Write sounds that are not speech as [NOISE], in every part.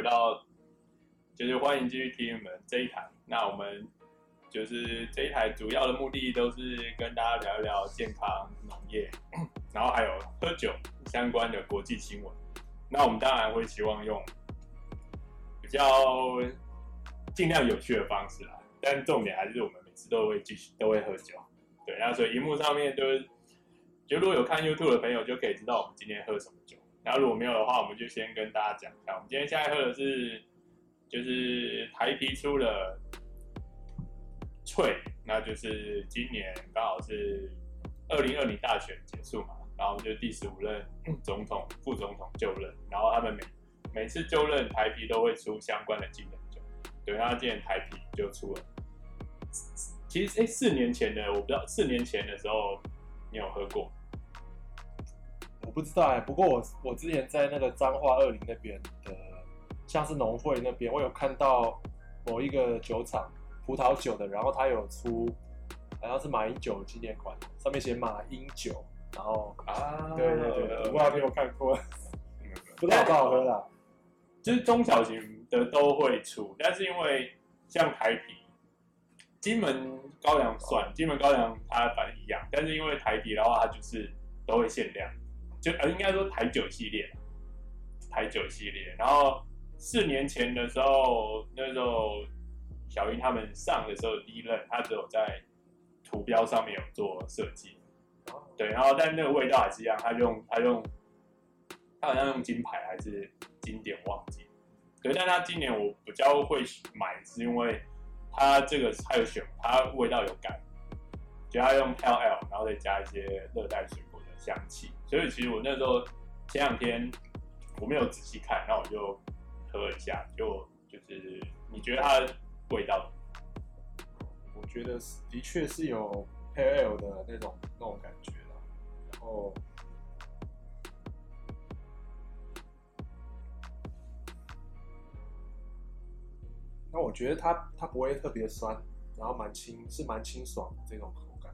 回到，就是欢迎继续听我们这一台。那我们就是这一台主要的目的都是跟大家聊一聊健康、农业，然后还有喝酒相关的国际新闻。那我们当然会希望用比较尽量有趣的方式啦，但重点还是我们每次都会继续都会喝酒。对，那所以荧幕上面就是，就如果有看 YouTube 的朋友就可以知道我们今天喝什么酒。然后如果没有的话，我们就先跟大家讲一下，我们今天现在喝的是，就是台啤出的翠，那就是今年刚好是二零二零大选结束嘛，然后就第十五任总统、副总统就任，然后他们每每次就任台啤都会出相关的纪念酒，对，那今年台啤就出了，其实哎，四年前的我不知道，四年前的时候你有喝过？我不知道哎、欸，不过我我之前在那个彰化二林那边的，像是农会那边，我有看到某一个酒厂葡萄酒的，然后他有出好像是马英九纪念款，上面写马英九，然后啊，对对对，我不知道没有看过，[LAUGHS] 不知道好不好喝啦，[LAUGHS] 就是中小型的都会出，但是因为像台啤、金门高粱算，金门高粱它反正一样，但是因为台啤的话，它就是都会限量。就呃，应该说台酒系列，台酒系列。然后四年前的时候，那时候小英他们上的时候，第一任他只有在图标上面有做设计，对。然后但那个味道还是一样，他用他用他好像用金牌还是经典忘记，对。但他今年我比较会买，是因为他这个还有选，他味道有改，就他用 LL，然后再加一些热带水果的香气。所以其实我那时候前两天我没有仔细看，那我就喝了一下，就就是你觉得它的味道？我觉得是的确是有 Pale Ale 的那种那种感觉啦。然后，那我觉得它它不会特别酸，然后蛮清是蛮清爽的这种口感。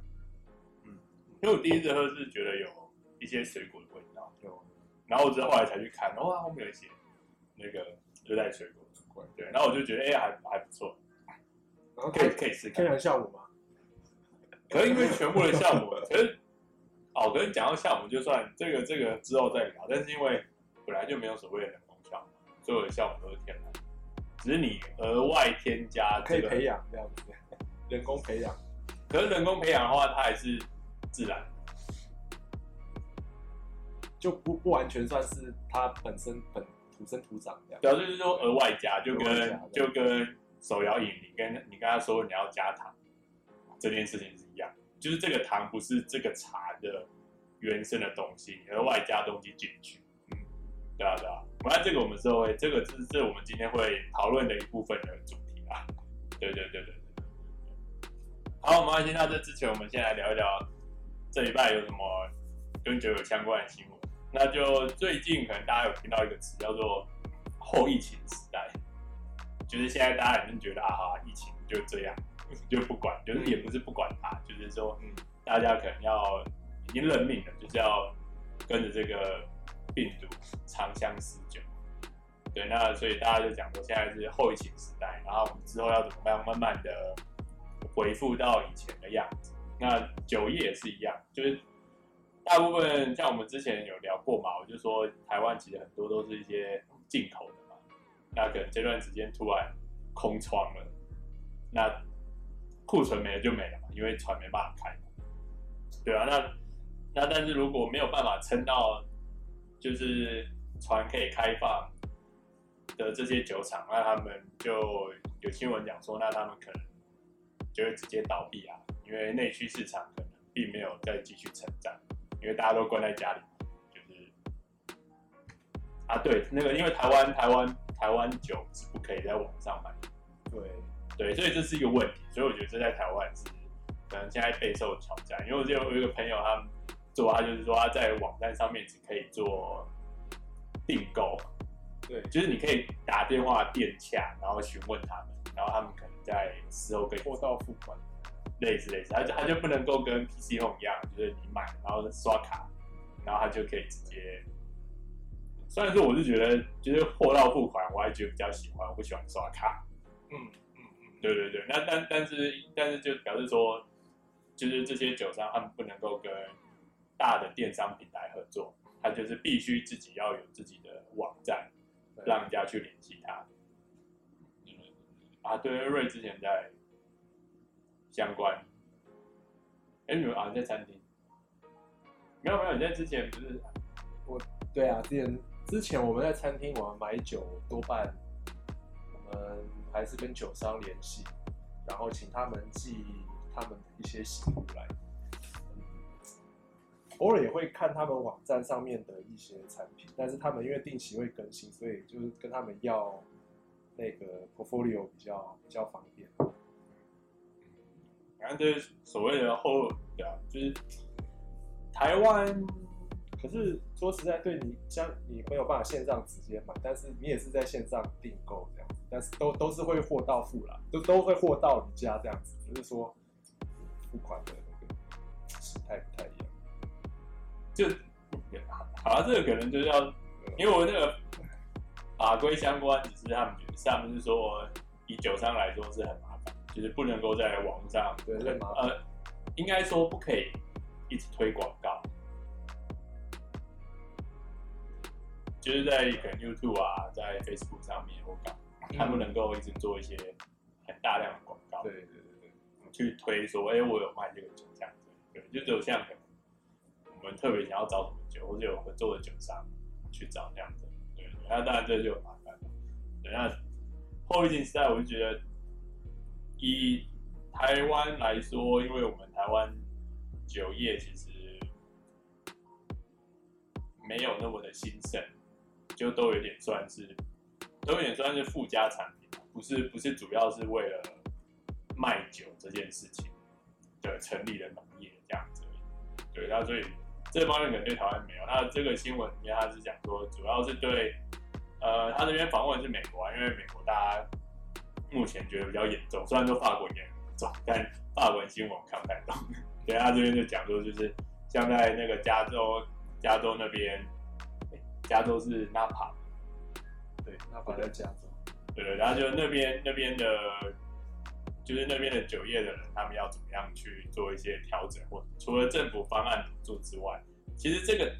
嗯，因为我第一次喝是觉得有。一些水果的味道，然后我之后后来才去看，哇，后面有一些那个热带水果的，对，然后我就觉得哎、欸，还还不错，然后可以可以试看，天然酵母吗？可能因为全部的酵母，[LAUGHS] 可是哦，可是讲到酵母，就算这个这个之后再聊，但是因为本来就没有所谓的人工酵母，所有的酵母都是天然，只是你额外添加、这个、可以培养这样子，人工培养，可是人工培养的话，它还是自然。就不不完全算是他本身本土生土长这样，主要就是说额外加，就跟就跟手摇饮，你跟你跟他说你要加糖，这件事情是一样，就是这个糖不是这个茶的原生的东西，你额外加东西进去，嗯，对啊对啊，那这个我们社会，这个是是我们今天会讨论的一部分的主题啊，对对对对对，好，我们先到这之前，我们先来聊一聊这礼拜有什么跟酒有相关的新闻。那就最近可能大家有听到一个词叫做“后疫情时代”，就是现在大家已经觉得啊哈，疫情就这样，就不管，就是也不是不管它，就是说，嗯，大家可能要已经认命了，就是要跟着这个病毒长相厮久。对，那所以大家就讲说，现在是后疫情时代，然后我们之后要怎么样慢慢的恢复到以前的样子。那酒业也是一样，就是。大部分像我们之前有聊过嘛，我就说台湾其实很多都是一些进口的嘛，那可能这段时间突然空窗了，那库存没了就没了嘛，因为船没办法开，对啊，那那但是如果没有办法撑到，就是船可以开放的这些酒厂，那他们就有新闻讲说，那他们可能就会直接倒闭啊，因为内需市场可能并没有再继续成长。因为大家都关在家里，就是啊，对，那个因为台湾台湾台湾酒是不可以在网上买的，对对，所以这是一个问题，所以我觉得这在台湾是可能现在备受挑战。因为我就有一个朋友，他们做，他就是说他在网站上面只可以做订购，对，就是你可以打电话电洽，然后询问他们，然后他们可能在事后可以货到付款。类似类似，他就他就不能够跟 PC Home 一样，就是你买然后刷卡，然后他就可以直接虽然说我是觉得就是货到付款，我还觉得比较喜欢，我不喜欢刷卡。嗯嗯嗯，对对对，那但但是但是就表示说，就是这些酒商他们不能够跟大的电商平台合作，他就是必须自己要有自己的网站，让人家去联系他。嗯啊，对，瑞之前在相关，哎，你们啊你在餐厅，没有没有，你在之前不是我？对啊，之前之前我们在餐厅，我们买酒多半我们还是跟酒商联系，然后请他们寄他们的一些食物来。偶尔也会看他们网站上面的一些产品，但是他们因为定期会更新，所以就是跟他们要那个 portfolio 比较比较方便。反正就是所谓的后，对啊，就是台湾。可是说实在，对你像你没有办法线上直接买，但是你也是在线上订购这样子，但是都都是会货到付啦，都都会货到你家这样子，只是说付款的那个形态不太一样。就好啊，这个可能就是要，因为我那个法规相关，只是他们觉得，他们是说以酒商来说是很就是不能够在网上对呃，应该说不可以一直推广告。就是在可能 YouTube 啊，在 Facebook 上面我搞，他不能够一直做一些很大量的广告，对对对对，去推说，哎、欸，我有卖这个酒这样子，对，就只有像可能我们特别想要找什么酒，或者有合作的酒商去找这样子，对对，那当然这就有麻烦了。对，那后疫情时代，我就觉得以台湾来说，因为我们台湾酒业其实没有那么的兴盛。就都有点算是，都有点算是附加产品，不是不是主要是为了卖酒这件事情的成立的农业这样子。对，那所以这方面可能对台湾没有。那这个新闻里面他是讲说，主要是对，呃，他这边访问是美国啊，因为美国大家目前觉得比较严重，虽然说法国也严重，但法文新闻看不太懂。对，他这边就讲说，就是像在那个加州，加州那边。加州是纳帕，对，纳帕在加州，对对，然后就那边那边的，就是那边的酒业的人，他们要怎么样去做一些调整，或除了政府方案做之外，其实这个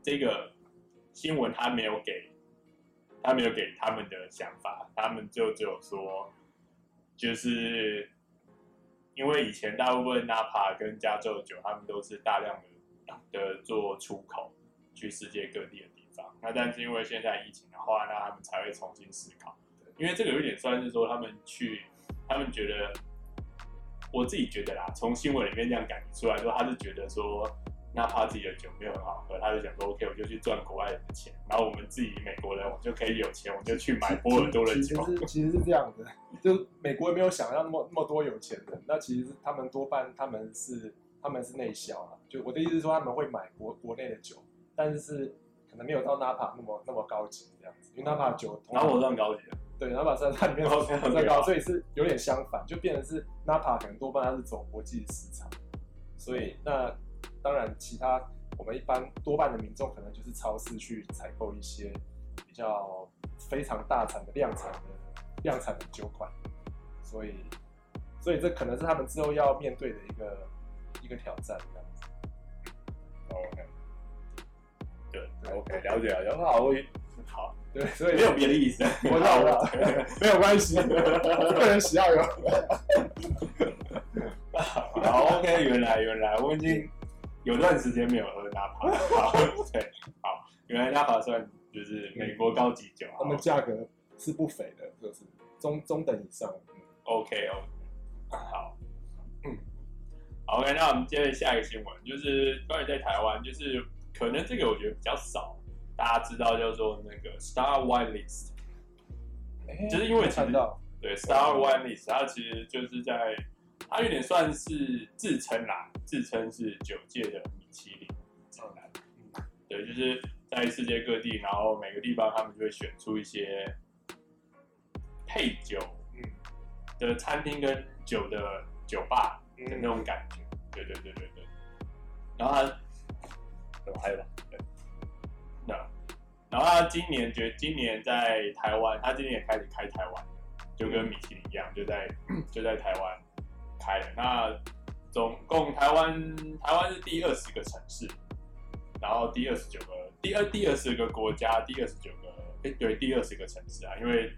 这个新闻他没有给，他没有给他们的想法，他们就只有说，就是因为以前大部分纳帕跟加州的酒，他们都是大量的的做出口。去世界各地的地方，那但是因为现在疫情的话，那他们才会重新思考。因为这个有点算是说他们去，他们觉得，我自己觉得啦，从新闻里面这样感觉出来说，他是觉得说，哪怕自己的酒没有很好喝，他就想说，OK，我就去赚国外人的钱，然后我们自己美国人，我就可以有钱，我就去买波尔多的酒。其实是其实是这样的，就美国也没有想要那么那么多有钱人，那其实他们多半他们是他们是内销啊，就我的意思是说，他们会买国国内的酒。但是可能没有到 Napa 那么那么高级这样子，因为 Napa 酒，Napa 算高级的，对，Napa 算它里面 [LAUGHS] 算最高，所以是有点相反，就变成是 Napa 可能多半它是走国际市场，所以那当然其他我们一般多半的民众可能就是超市去采购一些比较非常大产的量产的量产的酒款，所以所以这可能是他们之后要面对的一个一个挑战这样子。OK。对，OK，了解了，然后好，我好，对，所以没有别的意思，我知道了，[LAUGHS] 没有关系，个人喜好有。[LAUGHS] 好，OK，原来原来我已经有段时间没有喝纳帕，好，对，好，原来纳帕算就是美国高级酒，他们价格是不菲的，就是中中等以上。OK，OK，好，嗯，OK，那我们接着下一个新闻，就是关于在台湾，就是。可能这个我觉得比较少，大家知道叫做那个 Star Wine List，就是因为其实对 Star Wine List，它其实就是在它有点算是自称啦，自称是酒界的米其林指南，对，就是在世界各地，然后每个地方他们就会选出一些配酒的餐厅跟酒的酒吧的那种感觉，对对对对对，然后他。还有吧，对，那然后他今年觉得今年在台湾，他今年也开始开台湾，就跟米其林一样，就在 [CLEARS THROAT] 就在台湾开了。那总共台湾台湾是第二十个城市，然后第二十九个第二第二十个国家，第二十九个哎对，第二十个城市啊，因为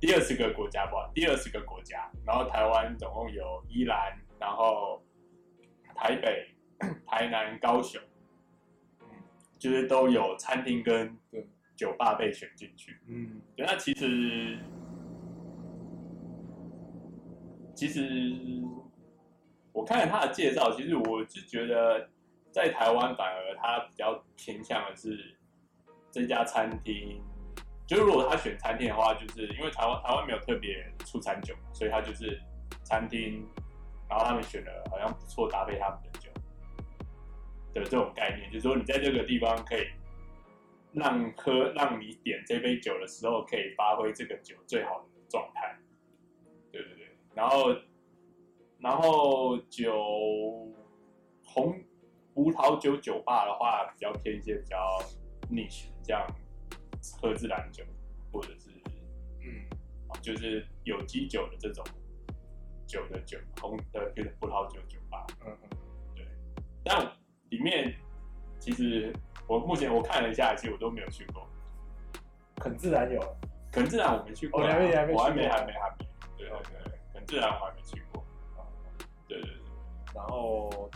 第二十个国家不，第二十个国家，然后台湾总共有宜兰，然后台北、台南、高雄。就是都有餐厅跟酒吧被选进去，嗯，那其实其实我看了他的介绍，其实我是觉得在台湾反而他比较偏向的是这家餐厅，就是如果他选餐厅的话，就是因为台湾台湾没有特别出餐酒，所以他就是餐厅，然后他们选了好像不错搭配他们的酒。的这种概念，就是说你在这个地方可以让喝，让你点这杯酒的时候，可以发挥这个酒最好的状态。对对对，然后然后酒红葡萄酒酒吧的话，比较偏一些比较 niche，像喝自然酒，或者是嗯，就是有机酒的这种酒的酒红的葡萄酒酒吧。嗯嗯，对，但。里面其实我目前我看了一下，其实我都没有去过。很自然有，很自然我没去过，我还没还没还没还没，对对对，很自然我还没去过。然后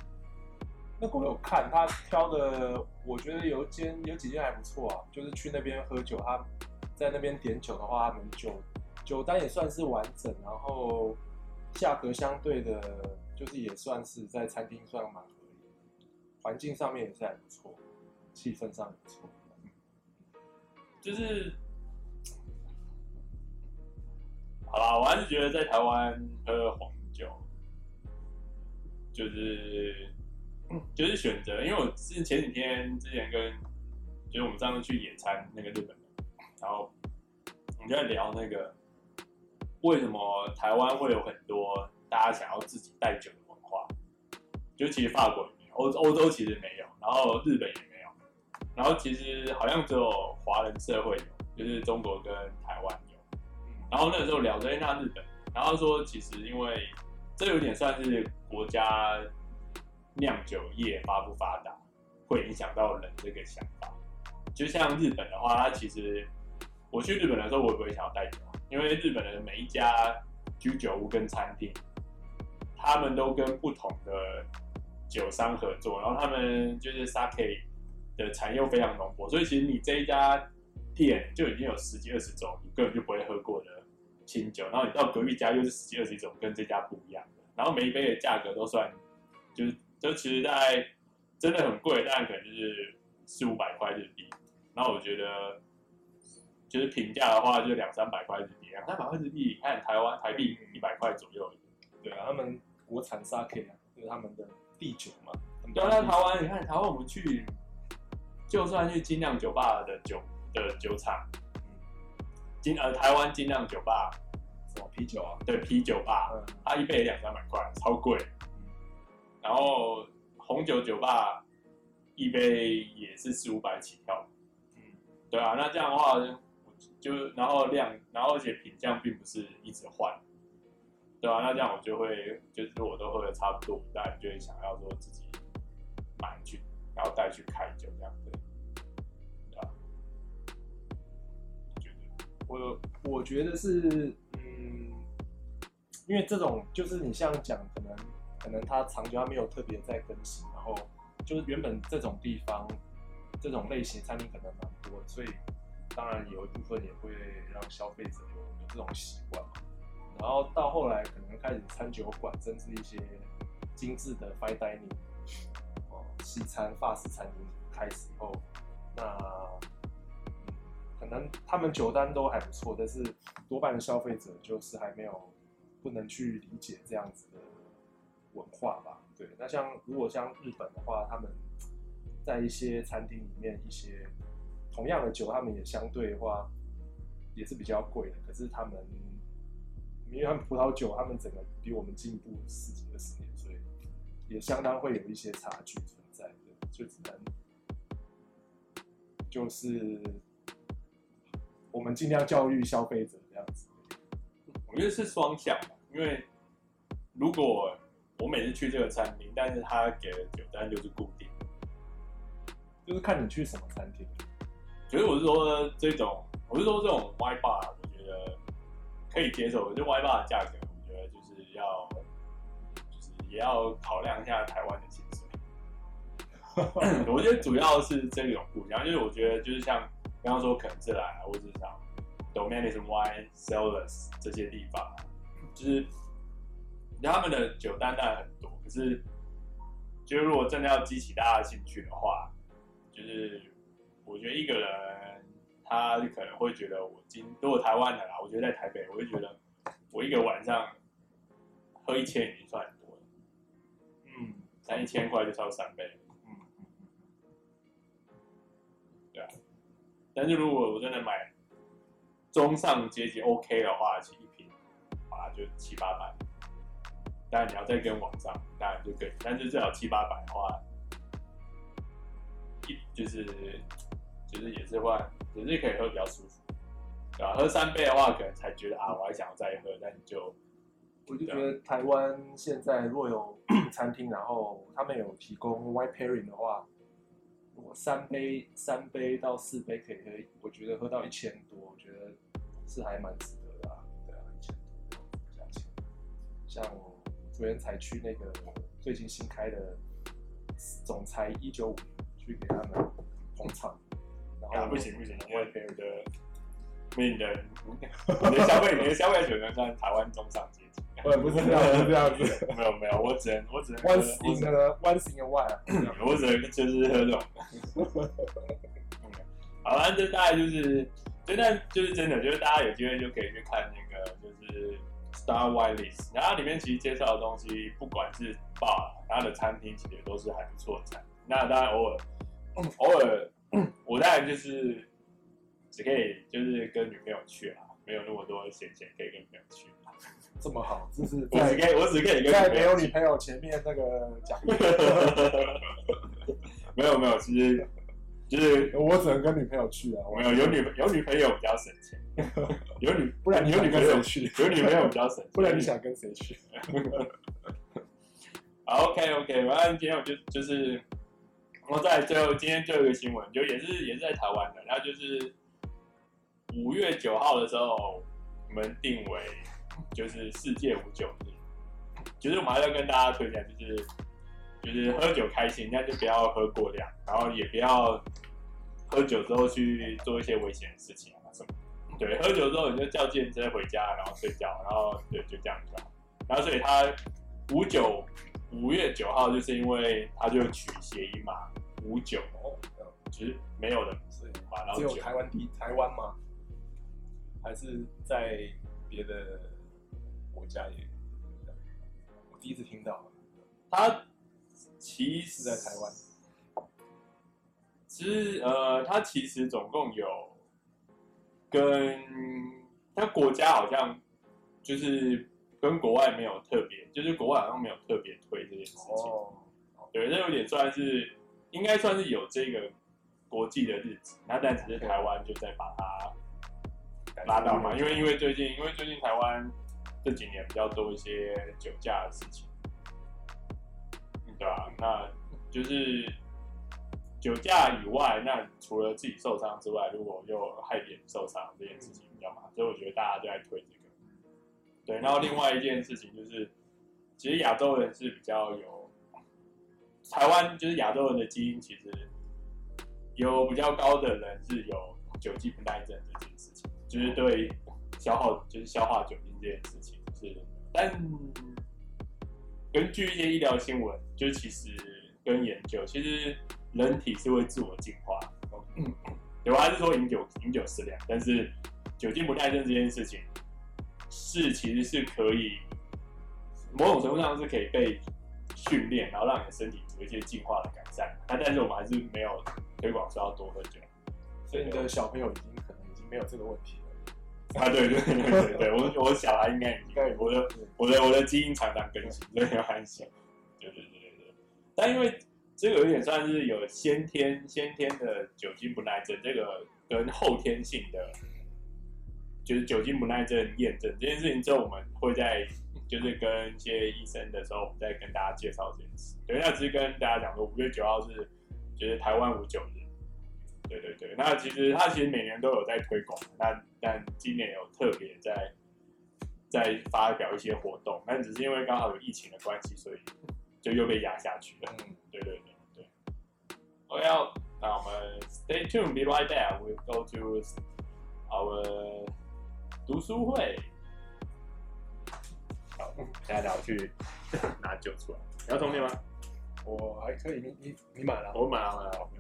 那个我有看他挑的，我觉得有间有几间还不错啊，就是去那边喝酒，他在那边点酒的话，他们酒酒单也算是完整，然后价格相对的，就是也算是在餐厅算蛮。环境上面也是还不错，气氛上也不错，就是，好啦，我还是觉得在台湾喝红酒，就是 [CLEARS THROAT] 就是选择，因为我是前几天之前跟，就是我们上次去野餐那个日本人，然后我们就在聊那个为什么台湾会有很多大家想要自己带酒的文化，就其实法国。欧欧洲其实没有，然后日本也没有，然后其实好像只有华人社会有，就是中国跟台湾有。然后那个时候聊着那日本，然后说其实因为这有点算是国家酿酒业发不发达，会影响到人这个想法。就像日本的话，它其实我去日本的时候，我也不会想要带酒，因为日本的每一家居酒屋跟餐厅，他们都跟不同的。酒商合作，然后他们就是 sake 的产业非常浓薄，所以其实你这一家店就已经有十几二十种你根本就不会喝过的清酒，然后你到隔壁家又是十几二十种跟这家不一样的，然后每一杯的价格都算，就是就其实大概真的很贵，但可能就是四五百块日币，然后我觉得就是平价的话就两三百块日币，两三百块日币，看台湾台币一百块左右，对啊，他们国产 sake 啊，就是他们的。地酒嘛，对啊，在台湾，你看台湾，我们去，就算去精酿酒吧的酒的酒厂，精呃台湾精酿酒吧，什么啤酒啊？对，啤酒吧，嗯、它一杯两三百块，超贵。然后红酒酒吧一杯也是四五百起跳，嗯，对啊，那这样的话就然后量，然后而且品相并不是一直换。对啊，那这样我就会，就是我都喝的差不多，但就会想要说自己买去，然后带去开酒这样子。我我觉得是，嗯，因为这种就是你像讲，可能可能它长久它没有特别在更新，然后就是原本这种地方这种类型餐厅可能蛮多，所以当然有一部分也会让消费者有有这种习惯。然后到后来，可能开始餐酒馆，甚至一些精致的 fine dining，哦，西餐、法式餐厅开始后，那、可能他们酒单都还不错，但是多半的消费者就是还没有不能去理解这样子的文化吧。对，那像如果像日本的话，他们在一些餐厅里面，一些同样的酒，他们也相对的话也是比较贵的，可是他们。因为他们葡萄酒，他们整个比我们进步十几二十年，所以也相当会有一些差距存在的，就只能就是我们尽量教育消费者这样子。我觉得是双向的，因为如果我每次去这个餐厅，但是他给的酒单就是固定，就是看你去什么餐厅。所以我是说这种，我是说这种 wine bar，我觉得可以接受。就 wine bar 的价格，我觉得就是要，就是也要考量一下台湾的薪水。[LAUGHS] 我觉得主要是这种不一样，就是我觉得就是像刚刚说肯自来或者像 Domaine des Wines Cellars 这些地方，就是他们的酒单当然很多，可是就是如果真的要激起大家的兴趣的话，就是我觉得一个人他可能会觉得我今如果台湾的啦，我觉得在台北，我会觉得我一个晚上喝一千已经算很多了，嗯，三一千块就超三杯。但是如果我真的买中上阶级 OK 的话，其实一瓶啊就七八百。当然你要再跟网上，当然就更，但是至少七八百的话，一就是就是也是换，也是可以喝比较舒服，对吧？喝三杯的话，可能才觉得啊，我还想要再喝，但你就我就觉得台湾现在若有 [CLEARS THROAT] 餐厅，然后他们有提供 white pairing 的话。我三杯三杯到四杯可以喝，我觉得喝到一千多，我觉得是还蛮值得的啊。对啊，一千多价钱。像我昨天才去那个最近新开的总裁一九五去给他们捧场，然后、啊、不行不行，因为别人的，你的 [LAUGHS] 你的消费你的消费水平算台湾中上阶级。我也不是这样，[LAUGHS] 不是这样子。没有没有，我只能我只能。Once in a once in a while，我只能就是喝这种。好，了这大概就是，真的就是真的，就是大家有机会就可以去看那个，就是 Star Wine List。然后里面其实介绍的东西，不管是 bar，它的餐厅其实都是还不错的餐。那当然偶尔偶尔，我当然就是只可以就是跟女朋友去啊，没有那么多闲钱可以跟女朋友去。这么好，就是我只可以，在没有女朋友前面那个讲。[LAUGHS] 没有没有，其实就是我只能跟女朋友去啊。没有有女有女朋友比较省钱，[LAUGHS] 有女不然你有女朋友去，有女朋友比较省，不然你想跟谁去？[LAUGHS] 好，OK OK，反正今天我就就是，我在最后今天最后一个新闻，就也是也是在台湾的，然后就是五月九号的时候，我们定为。就是世界无酒日，就是我们还要跟大家推荐，就是就是喝酒开心，那就不要喝过量，然后也不要喝酒之后去做一些危险的事情啊什么。对，喝酒之后你就叫计程车回家，然后睡觉，然后对，就这样子。然后所以他五九五月九号，就是因为他就取谐音嘛，五九，其实没有的，只有台湾地台湾吗？还是在别的？国家也，我第一次听到，他其实在台湾，其实呃，他其实总共有跟他国家好像就是跟国外没有特别，就是国外好像没有特别推这件事情。哦，对，这有点算是应该算是有这个国际的日子，那但只是台湾就在把它拉到嘛，因为因为最近因为最近台湾。这几年比较多一些酒驾的事情，对吧、啊？那就是酒驾以外，那除了自己受伤之外，如果又害别人受伤这件事情比较麻烦，所以我觉得大家都在推这个。对，然后另外一件事情就是，其实亚洲人是比较有台湾，就是亚洲人的基因，其实有比较高的人是有酒精不耐症这件事情，就是对。消耗就是消化酒精这件事情是，但根据一些医疗新闻，就其实跟研究，其实人体是会自我进化。嗯，有还是说饮酒饮酒适量，但是酒精不耐症这件事情是其实是可以某种程度上是可以被训练，然后让你的身体有一些进化的改善。那但是我们还是没有推广说要多喝酒，所以你的小朋友已经可能已经没有这个问题了。啊，对对对对对，我我小孩应该应该我的我的我的基因常常更新，所以没有关系。对对对对对，但因为这个有点算是有先天先天的酒精不耐症，这个跟后天性的就是酒精不耐症验证这件事情之后，我们会在就是跟一些医生的时候，我们再跟大家介绍这件事。等一下只是跟大家讲说，五月九号是就是台湾五九日。对对对，那其实他其实每年都有在推广，那但今年有特别在在发表一些活动，但只是因为刚好有疫情的关系，所以就又被压下去了。嗯，对对对对。OK，那我们 Stay tuned，be right there，we'll go to our 读书会。好，现在要去拿酒出来，[LAUGHS] 你要充电吗？我还可以，你你你买了？我买了，买了。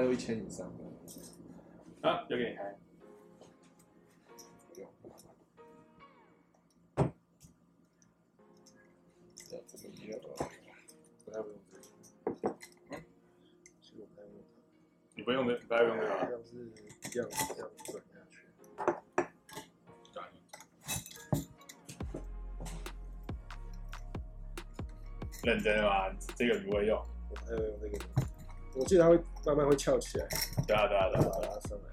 概都一千以上的。啊，就给你开。不用。要这么一样的，不太不用嗯。其实我不太用。你不用的，不太用的。好像是这样这样转下去。认真吗？这个不会用。我还有用这个。我记得它会慢慢会翘起来，对啊对啊对啊，把它拉上来，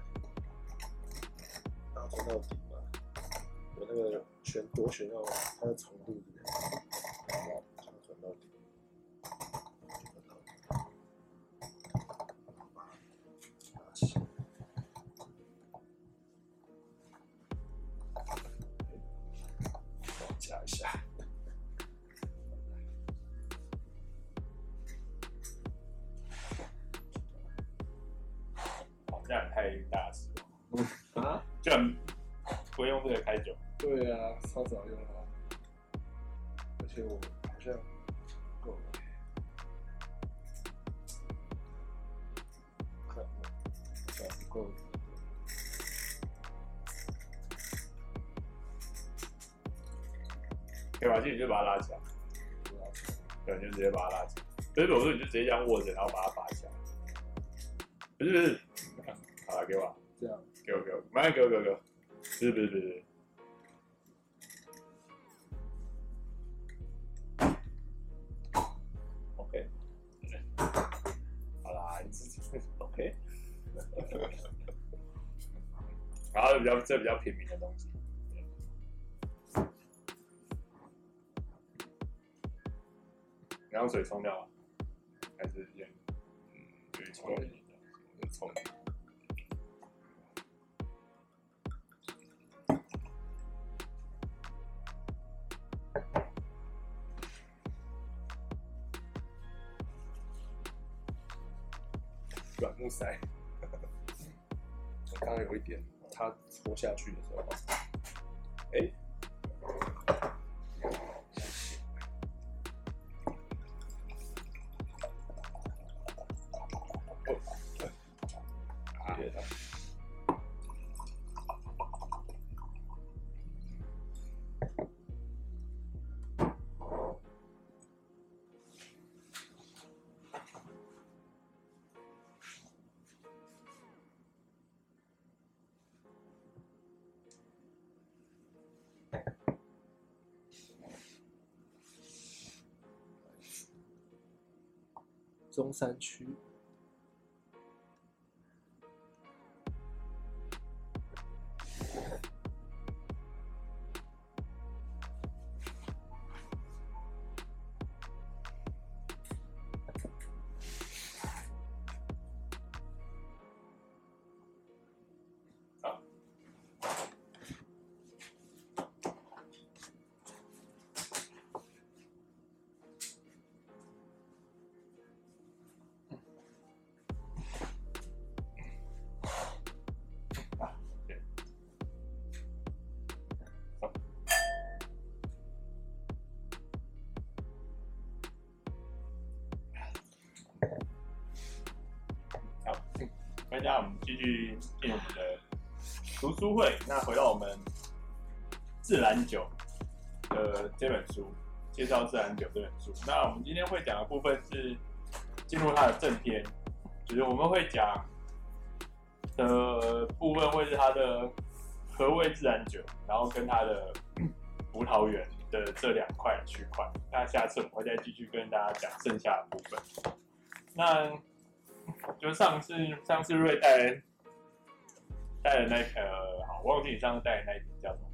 然后转到底嘛，有那个旋螺旋要它的长度太大声了。啊？居然不用这个开酒？对啊，超早用啊。而且我好像够了。看，还不够。可以吧？这你就把它拉起来。对，就直接把它拉起来。所以我说你就直接这样握着，然后把它拔起来。不是不是。好了，给我。这样。给我给我，慢点给我给我给我。不是不是不是。OK。好啦，你自己 OK。[LAUGHS] 然后比较这比较平民的东西。你用水冲掉吗？还是先嗯，对，冲一点，冲。木塞，[LAUGHS] 刚刚有一点，它戳下去的时候，哎、欸。中山区。书会。那回到我们自然酒的这本书，介绍自然酒这本书。那我们今天会讲的部分是进入它的正篇，就是我们会讲的部分会是它的和味自然酒，然后跟它的 [COUGHS] 葡萄园的这两块区块。那下次我们会再继续跟大家讲剩下的部分。那就上次上次瑞带带的那个，好，我忘记你上次带的那一瓶叫什么？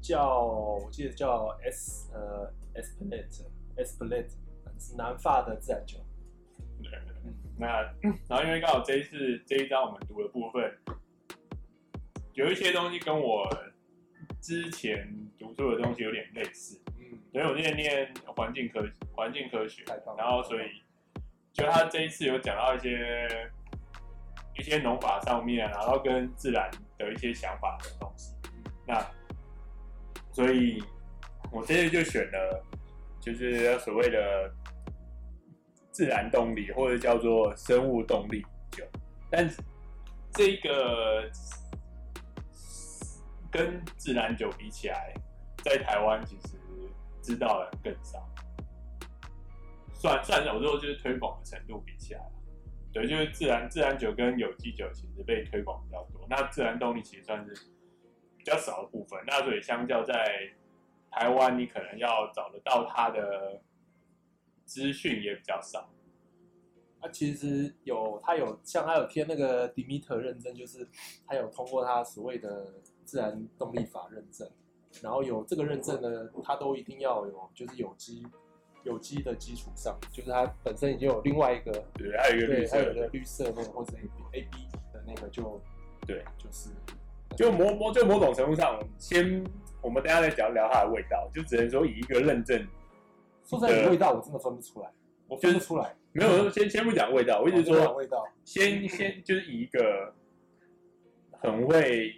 叫我记得叫 S 呃 Espelette Espelette 是南法的自然酒。对，那然后因为刚好这一次这一章我们读的部分，有一些东西跟我之前读书的东西有点类似。嗯，因为我念念环境科环境科学，然后所以就他这一次有讲到一些一些农法上面，然后跟自然的一些想法的东西。那所以我这次就选了，就是所谓的。自然动力或者叫做生物动力酒，但这个跟自然酒比起来，在台湾其实知道的更少。算算我说就是推广的程度比起来，对，就是自然自然酒跟有机酒其实被推广比较多。那自然动力其实算是比较少的部分。那所以相较在台湾，你可能要找得到它的。资讯也比较少，那、其实有他有像他有贴那个 Demeter 认证，就是他有通过他所谓的自然动力法认证，然后有这个认证呢，他都一定要有就是有机有机的基础上，就是它本身已经有另外一个对，还有一个绿色还有一个绿色那个或者 A B 的那个就对，就是就某某就某种程度上，先我们等下再聊聊它的味道，就只能说以一个认证。说出来的味道我真的分不出来，我分不出来。没有，先先不讲味道，我一直说味道。先先就是以一个很会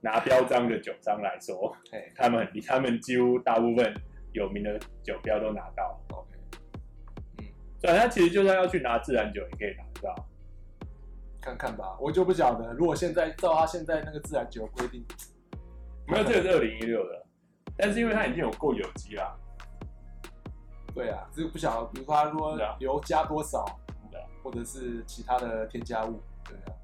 拿标章的酒商来说，他们很他们几乎大部分有名的酒标都拿到。对，他其实就算要去拿自然酒，也可以拿得到。看看吧，我就不晓得。如果现在照他现在那个自然酒规定，没有，这个是二零一六的，但是因为他已经有过有机啦。对啊，这个不晓得，比如说他说油加多少，对啊，或者是其他的添加物，对啊。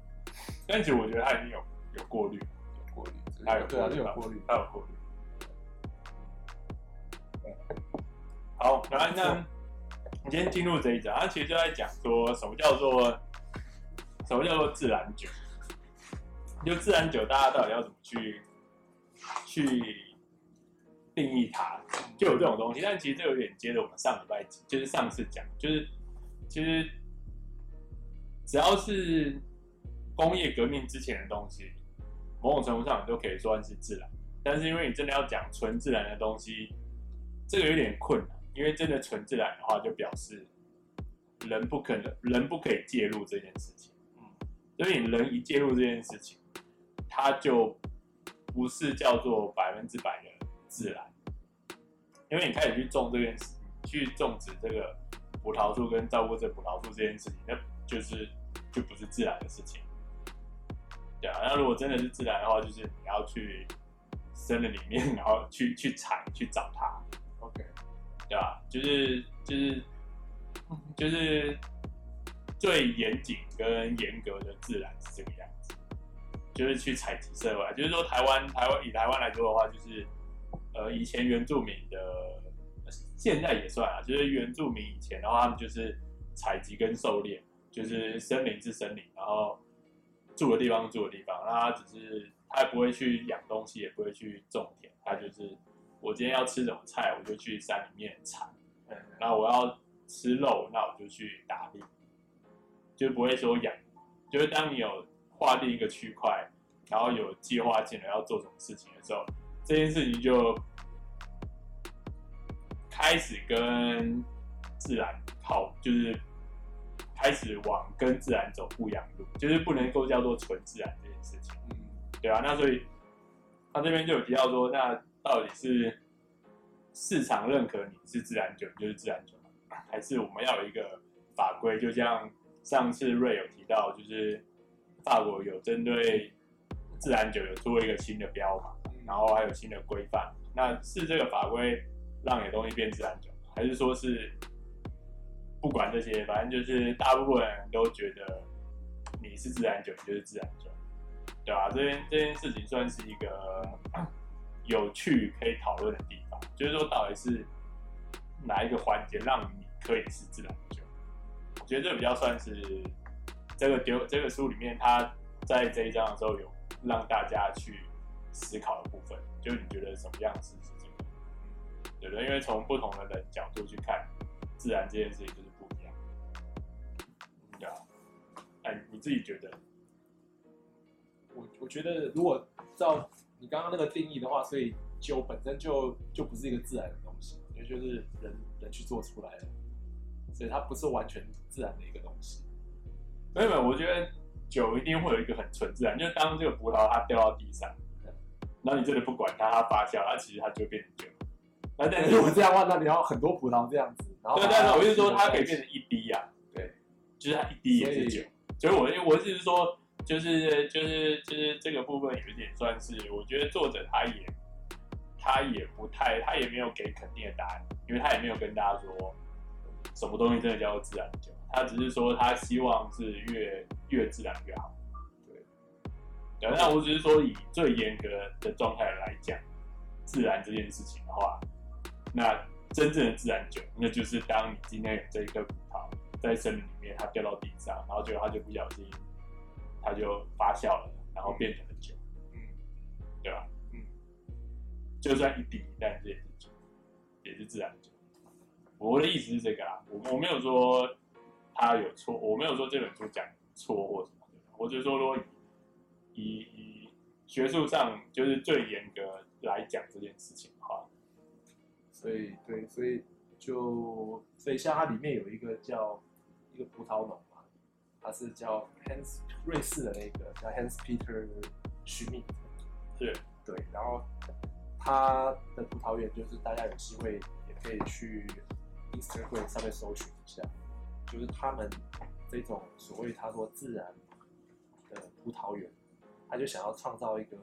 但其实我觉得他已经有有过滤，有过滤，他有对啊，有过滤，他有过滤。好，然后那你先进入这一章，他其实就在讲说什么叫做什么叫做自然酒，就自然酒，大家到底要怎么去去。定义它就有这种东西，但其实这有点接着我们上礼拜就是上次讲，就是其实只要是工业革命之前的东西，某种程度上你都可以算是自然。但是因为你真的要讲纯自然的东西，这个有点困难，因为真的纯自然的话，就表示人不可能，人不可以介入这件事情。嗯，所以人一介入这件事情，它就不是叫做百分之百的。自然，因为你开始去种这件事，去种植这个葡萄树跟照顾这葡萄树这件事情，那就是就不是自然的事情。对啊，那如果真的是自然的话，就是你要去森林里面，然后去去采去找它。对吧？就是就是就是最严谨跟严格的自然是这个样子，就是去采集社会。就是说台湾台湾以台湾来说的话，就是。呃，以前原住民的，现在也算啊，就是原住民以前的话，他们就是采集跟狩猎，就是森林是森林，然后住的地方住的地方，那他只是他也不会去养东西，也不会去种田，他就是我今天要吃什么菜，我就去山里面采，嗯，然后我要吃肉，那我就去打猎，就不会说养，就是当你有划定一个区块，然后有计划进来要做什么事情的时候。这件事情就开始跟自然跑，就是开始往跟自然走不一样路，就是不能够叫做纯自然这件事情。嗯，对啊，那所以他这边就有提到说，那到底是市场认可你是自然酒，你就是自然酒，还是我们要有一个法规？就像上次瑞有提到，就是法国有针对自然酒有做一个新的标嘛？然后还有新的规范，那是这个法规让你的东西变自然酒，还是说是不管这些，反正就是大部分人都觉得你是自然酒，你就是自然酒，对吧？这件这件事情算是一个有趣可以讨论的地方，就是说到底是哪一个环节让你可以是自然酒？我觉得这比较算是这个丢这个书里面，他在这一章的时候有让大家去思考的部分，就是你觉得什么样是是这个？对不对？因为从不同的人角度去看自然这件事情，就是不一样，对啊。哎，你自己觉得？我我觉得，如果照你刚刚那个定义的话，所以酒本身就就不是一个自然的东西，因为就是人人去做出来的，所以它不是完全自然的一个东西。没有没有，我觉得酒一定会有一个很纯自然，就是当这个葡萄它掉到地上，然后你真的不管它，它发酵，它其实它就会变成酒。那但是如果这样的话，那你要很多葡萄这样子，然后对，但是我就是说它可以变成一滴呀、啊，对，就是它一滴也是酒。所以，我我是说，就是就是就是这个部分有点算是，我觉得作者他也他也不太，他也没有给肯定的答案，因为他也没有跟大家说什么东西真的叫做自然酒，他只是说他希望是越越自然越好。对，对，那我只是说以最严格的状态来讲，自然这件事情的话，那真正的自然酒，那就是当你今天有这一个葡萄。在森林里面，它掉到地上，然后结果它就不小心，它就发酵了，然后变成了酒，嗯，对吧？嗯，就算一滴，但是也是酒，也是自然酒。我的意思是这个啦，我我没有说他有错，我没有说这本书讲错或什么的，我只是说，如果以以以学术上就是最严格来讲这件事情的话，所以对，所以就所以像它里面有一个叫。一个葡萄农嘛，他是叫 Hans 瑞士的那个叫 Hans Peter Schmidt，是，对，然后他的葡萄园就是大家有机会也可以去 Instagram 上面搜寻一下，就是他们这种所谓他说自然的葡萄园，他就想要创造一个，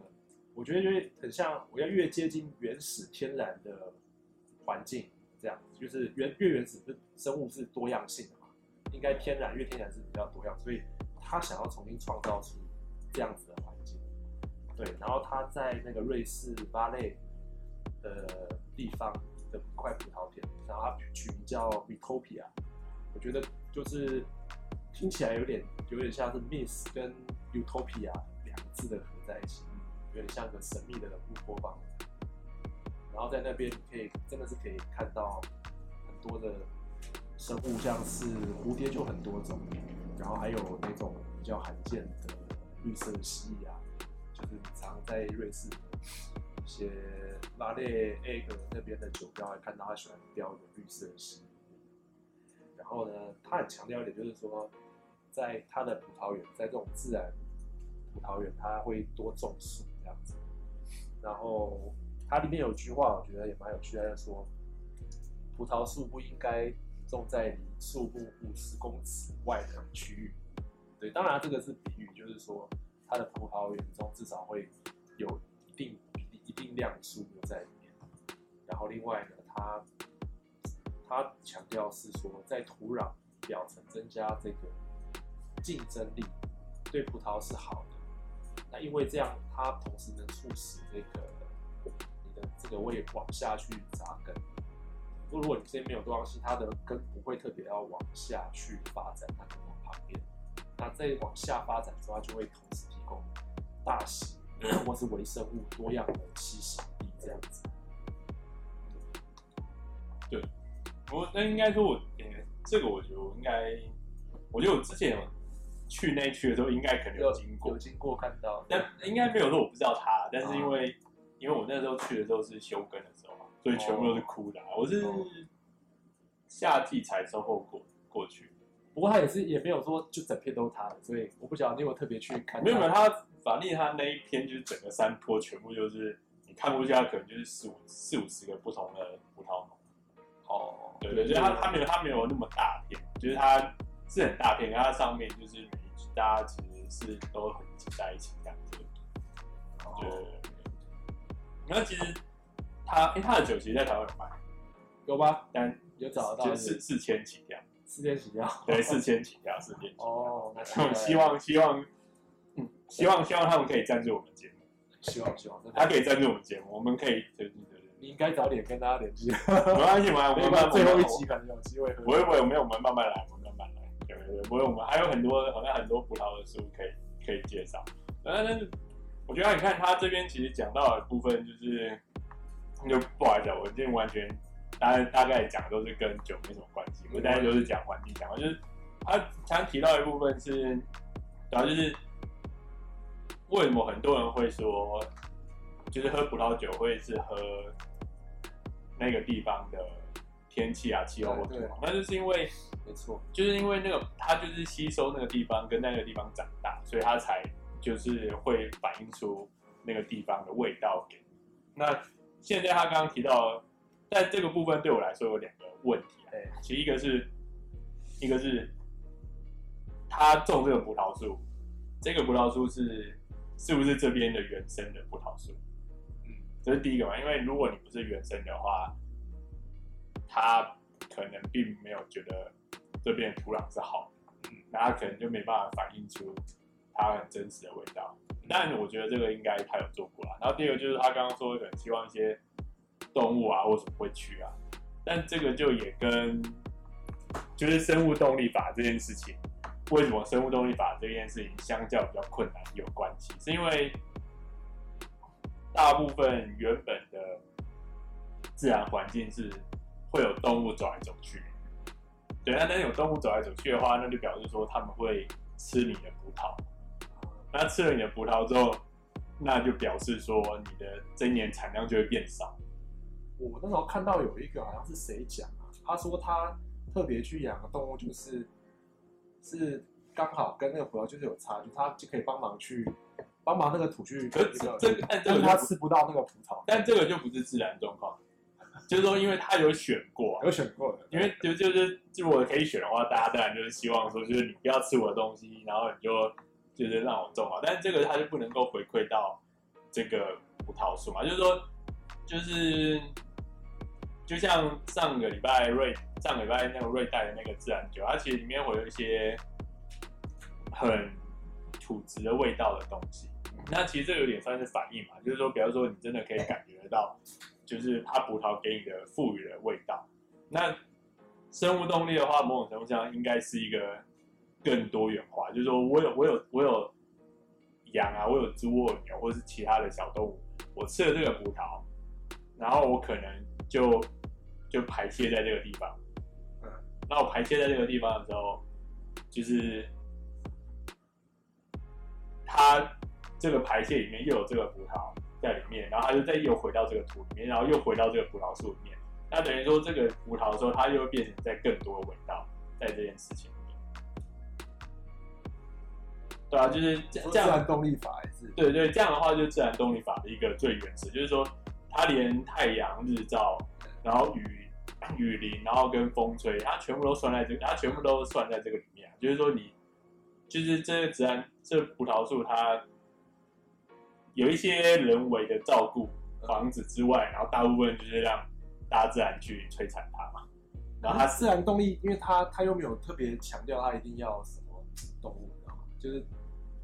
我觉得就很像我要越接近原始天然的环境这样，就是原越原始的生物是多样性的。应该天然，因为天然是比较多样，所以他想要重新创造出这样子的环境。对，然后他在那个瑞士巴雷的地方的一块葡萄田，然后他取名叫 Recopia，我觉得就是听起来有点有点像是 Miss 跟 Utopia 两个字的合在一起，有点像个神秘的乌托邦。然后在那边你可以真的是可以看到很多的。生物像是蝴蝶就很多种，然后还有那种比较罕见的绿色蜥蜴啊，就是常在瑞士一些拉列埃格那边的酒标还看到他喜欢标的绿色蜥蜴。然后呢，他很强调一点就是说，在他的葡萄园，在这种自然葡萄园，他会多种树这样子。然后它里面有句话，我觉得也蛮有趣的，就是说葡萄树不应该。种在离树木五十公尺外的区域，对，当然这个是比喻，就是说它的葡萄园中至少会有一定比例、一定量的树木在里面。然后另外呢，它它强调是说，在土壤表层增加这个竞争力，对葡萄是好的。那因为这样，它同时能促使这个你的这个胃往下去扎根。如果你这边没有多样性，它的根不会特别要往下去发展，它可能往旁边。那再往下发展之后，它就会同时提供大型或是微生物多样的栖息地，这样子。对，我那应该说我，我这个我觉得我应该，我觉得我之前有去那区的时候，应该可能有经过，有，有经过看到，但应该没有说我不知道它，但是因为、啊、因为我那时候去的时候是休耕。所以全部都是枯的，啊，我是夏季才收获过过去。不过他也是也没有说就整片都是他的，所以我不晓得你有没有特别去看。没有没有，他反正他那一篇就是整个山坡全部就是你看过去，他可能就是四五四五十个不同的葡萄农。哦，对对，对，就是他他没有他没有那么大片，就是他是很大片，然后它上面就是大家其实是都很挤在一起这样子。对，那其实。他，哎，他的酒其实在台湾有卖，有吗？但有找得到，就四四千起跳，四千起跳，对，四千起跳，四千起跳。哦，希望希望，嗯，希望希望他们可以赞助我们节目，希望希望，他可以赞助我们节目，我们可以对对对，你应该早点跟大家联系，[LAUGHS] 没关系嘛，我们慢最后一集可能有机会。不会不会，没有，我们慢慢来，我们慢慢来，对对对，不会，我们还有很多好像很多葡萄的书可以可以介绍，但是我觉得你看他这边其实讲到的部分就是，就不好意思，我今天完全。大概大概讲的都是跟酒没什么关系，我大概都是讲环境讲，就是他常提到一部分是，然后就是为什么很多人会说，就是喝葡萄酒会是喝那个地方的天气啊、气候或什么，那就是因为没错，就是因为那个它就是吸收那个地方跟那个地方长大，所以它才就是会反映出那个地方的味道给你。那现在他刚刚提到。在这个部分对我来说有两个问题啊，其实一个是，一个是，他种这个葡萄树，这个葡萄树是是不是这边的原生的葡萄树？嗯，这是第一个嘛，因为如果你不是原生的话，他可能并没有觉得这边的土壤是好的，嗯，那他可能就没办法反映出它很真实的味道。但我觉得这个应该他有做过啦。然后第二个就是他刚刚说可能希望一些。动物啊，或什么会去啊？但这个就也跟就是生物动力法这件事情，为什么生物动力法这件事情相较比较困难有关系？是因为大部分原本的自然环境是会有动物走来走去，对，那那有动物走来走去的话，那就表示说他们会吃你的葡萄，那吃了你的葡萄之后，那就表示说你的这一年产量就会变少。我那时候看到有一个好像是谁讲啊？他说他特别去养的动物就是是刚好跟那个葡萄就是有差距，他就可以帮忙去帮忙那个土去。可是这个，但这个他吃不到那个葡萄。但这个就不是自然状况，就是说，因为他有选过，有选过的。因为就就是如果可以选的话，大家当然就是希望说，就是你不要吃我的东西，然后你就就是让我种好。但是这个它就不能够回馈到这个葡萄树嘛，就是说，就是。就像上个礼拜瑞上个礼拜那个瑞带的那个自然酒，它其实里面会有一些很土质的味道的东西。那其实这有点算是反应嘛，就是说，比方说你真的可以感觉得到，就是它葡萄给你的赋予的味道。那生物动力的话，某种程度上应该是一个更多元化，就是说我有我有我有羊啊，我有猪、我有牛，或是其他的小动物，我吃了这个葡萄，然后我可能就。就排泄在这个地方，嗯，那我排泄在这个地方的时候，就是它这个排泄里面又有这个葡萄在里面，然后它就再又回到这个土里面，然后又回到这个葡萄树里面，那等于说这个葡萄的时候，它又会变成在更多的味道在这件事情。对啊，就是这样。自然动力法还是？对对，这样的话就是自然动力法的一个最原始，就是说它连太阳、日照。然后雨 [CLEARS THROAT] 雨淋，然后跟风吹，它全部都算在这个，它全部都算在这个里面。就是说，你就是这个自然，这葡萄树它有一些人为的照顾房子之外，然后大部分就是让大自然去摧残它嘛。然后它自然动力，因为它它又没有特别强调它一定要什么动物，你知道吗？就是，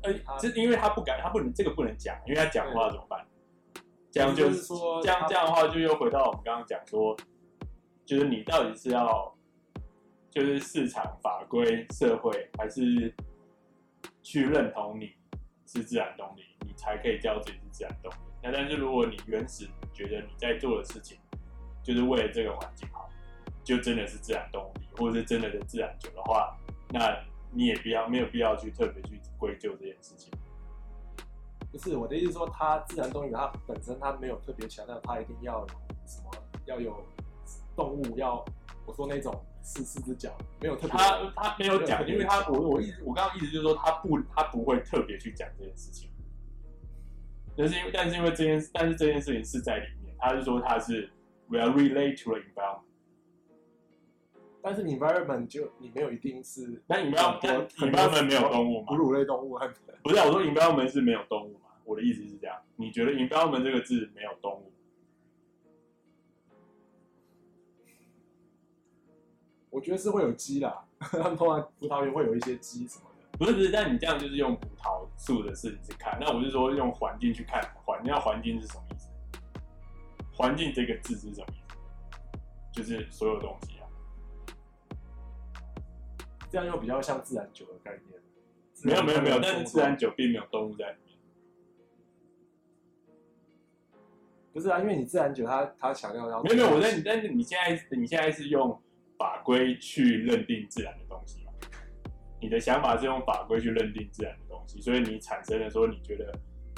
呃，这因为他不敢，他不能这个不能讲，因为他讲话怎么办？这样就是说，这样这样的话，就又回到我们刚刚讲说，就是你到底是要，就是市场法规、社会，还是去认同你是自然动力，你才可以叫自己是自然动力。那但是如果你原始觉得你在做的事情，就是为了这个环境好，就真的是自然动力，或者是真的的自然酒的话，那你也不要没有必要去特别去归咎这件事情。不是我的意思，说它自然动力，它本身它没有特别强调，它一定要有什么，要有动物，要我说那种四四只脚，没有特别。他他没有讲，因为他我我意思我刚刚意思就是说，他不他不会特别去讲这件事情。但是因为但是因为这件但是这件事情是在里面，他是说他是 will relate to the environment。但是 environment 就你没有一定是，那 environment environment 没有动物吗？哺乳类动物，不是、啊、我说 environment 是没有动物吗？我的意思是这样，你觉得 environment 这个字没有动物？我觉得是会有鸡啦，[LAUGHS] 他们通常葡萄园会有一些鸡什么的。不是不是，但你这样就是用葡萄树的事情去看，那我是说用环境去看环，那环境是什么意思？环境这个字是什么意思？就是所有东西啊。这样又比较像自然酒的概念。没有没有没有，但是自然酒并没有动物在里面。不是啊，因为你自然酒它它强调要没有没有，我在你但是你现在你现在是用法规去认定自然的东西嘛？你的想法是用法规去认定自然的东西，所以你产生的说你觉得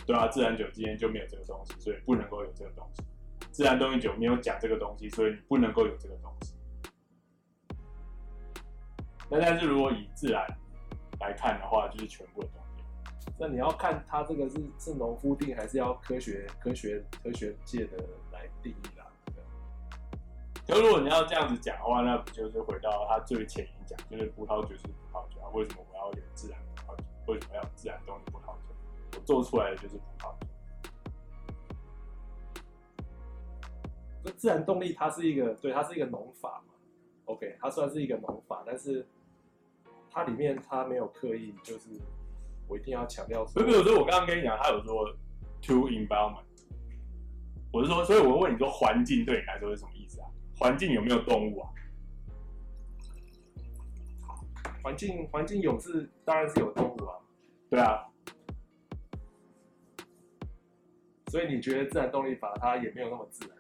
对啊，自然酒今天就没有这个东西，所以不能够有这个东西。自然东西酒没有讲这个东西，所以你不能够有这个东西。那但是如果以自然来看的话，就是全部的东西。那你要看它这个是是农夫定，还是要科学科学科学界的来定义啦？就如果你要这样子讲的话，那不就是回到它最前面讲，就是葡萄酒是葡萄酒啊？为什么我要有自然葡萄酒？为什么要自然动力葡萄酒？我做出来的就是葡萄酒。自然动力它是一个，对，它是一个农法嘛。OK，它算是一个农法，但是它里面它没有刻意就是。我一定要强调，不是，所以我刚刚跟你讲，他有说 to environment，我是说，所以我问你说，环境对你来说是什么意思啊？环境有没有动物啊？环境环境有是，当然是有动物啊，对啊。所以你觉得自然动力法它也没有那么自然？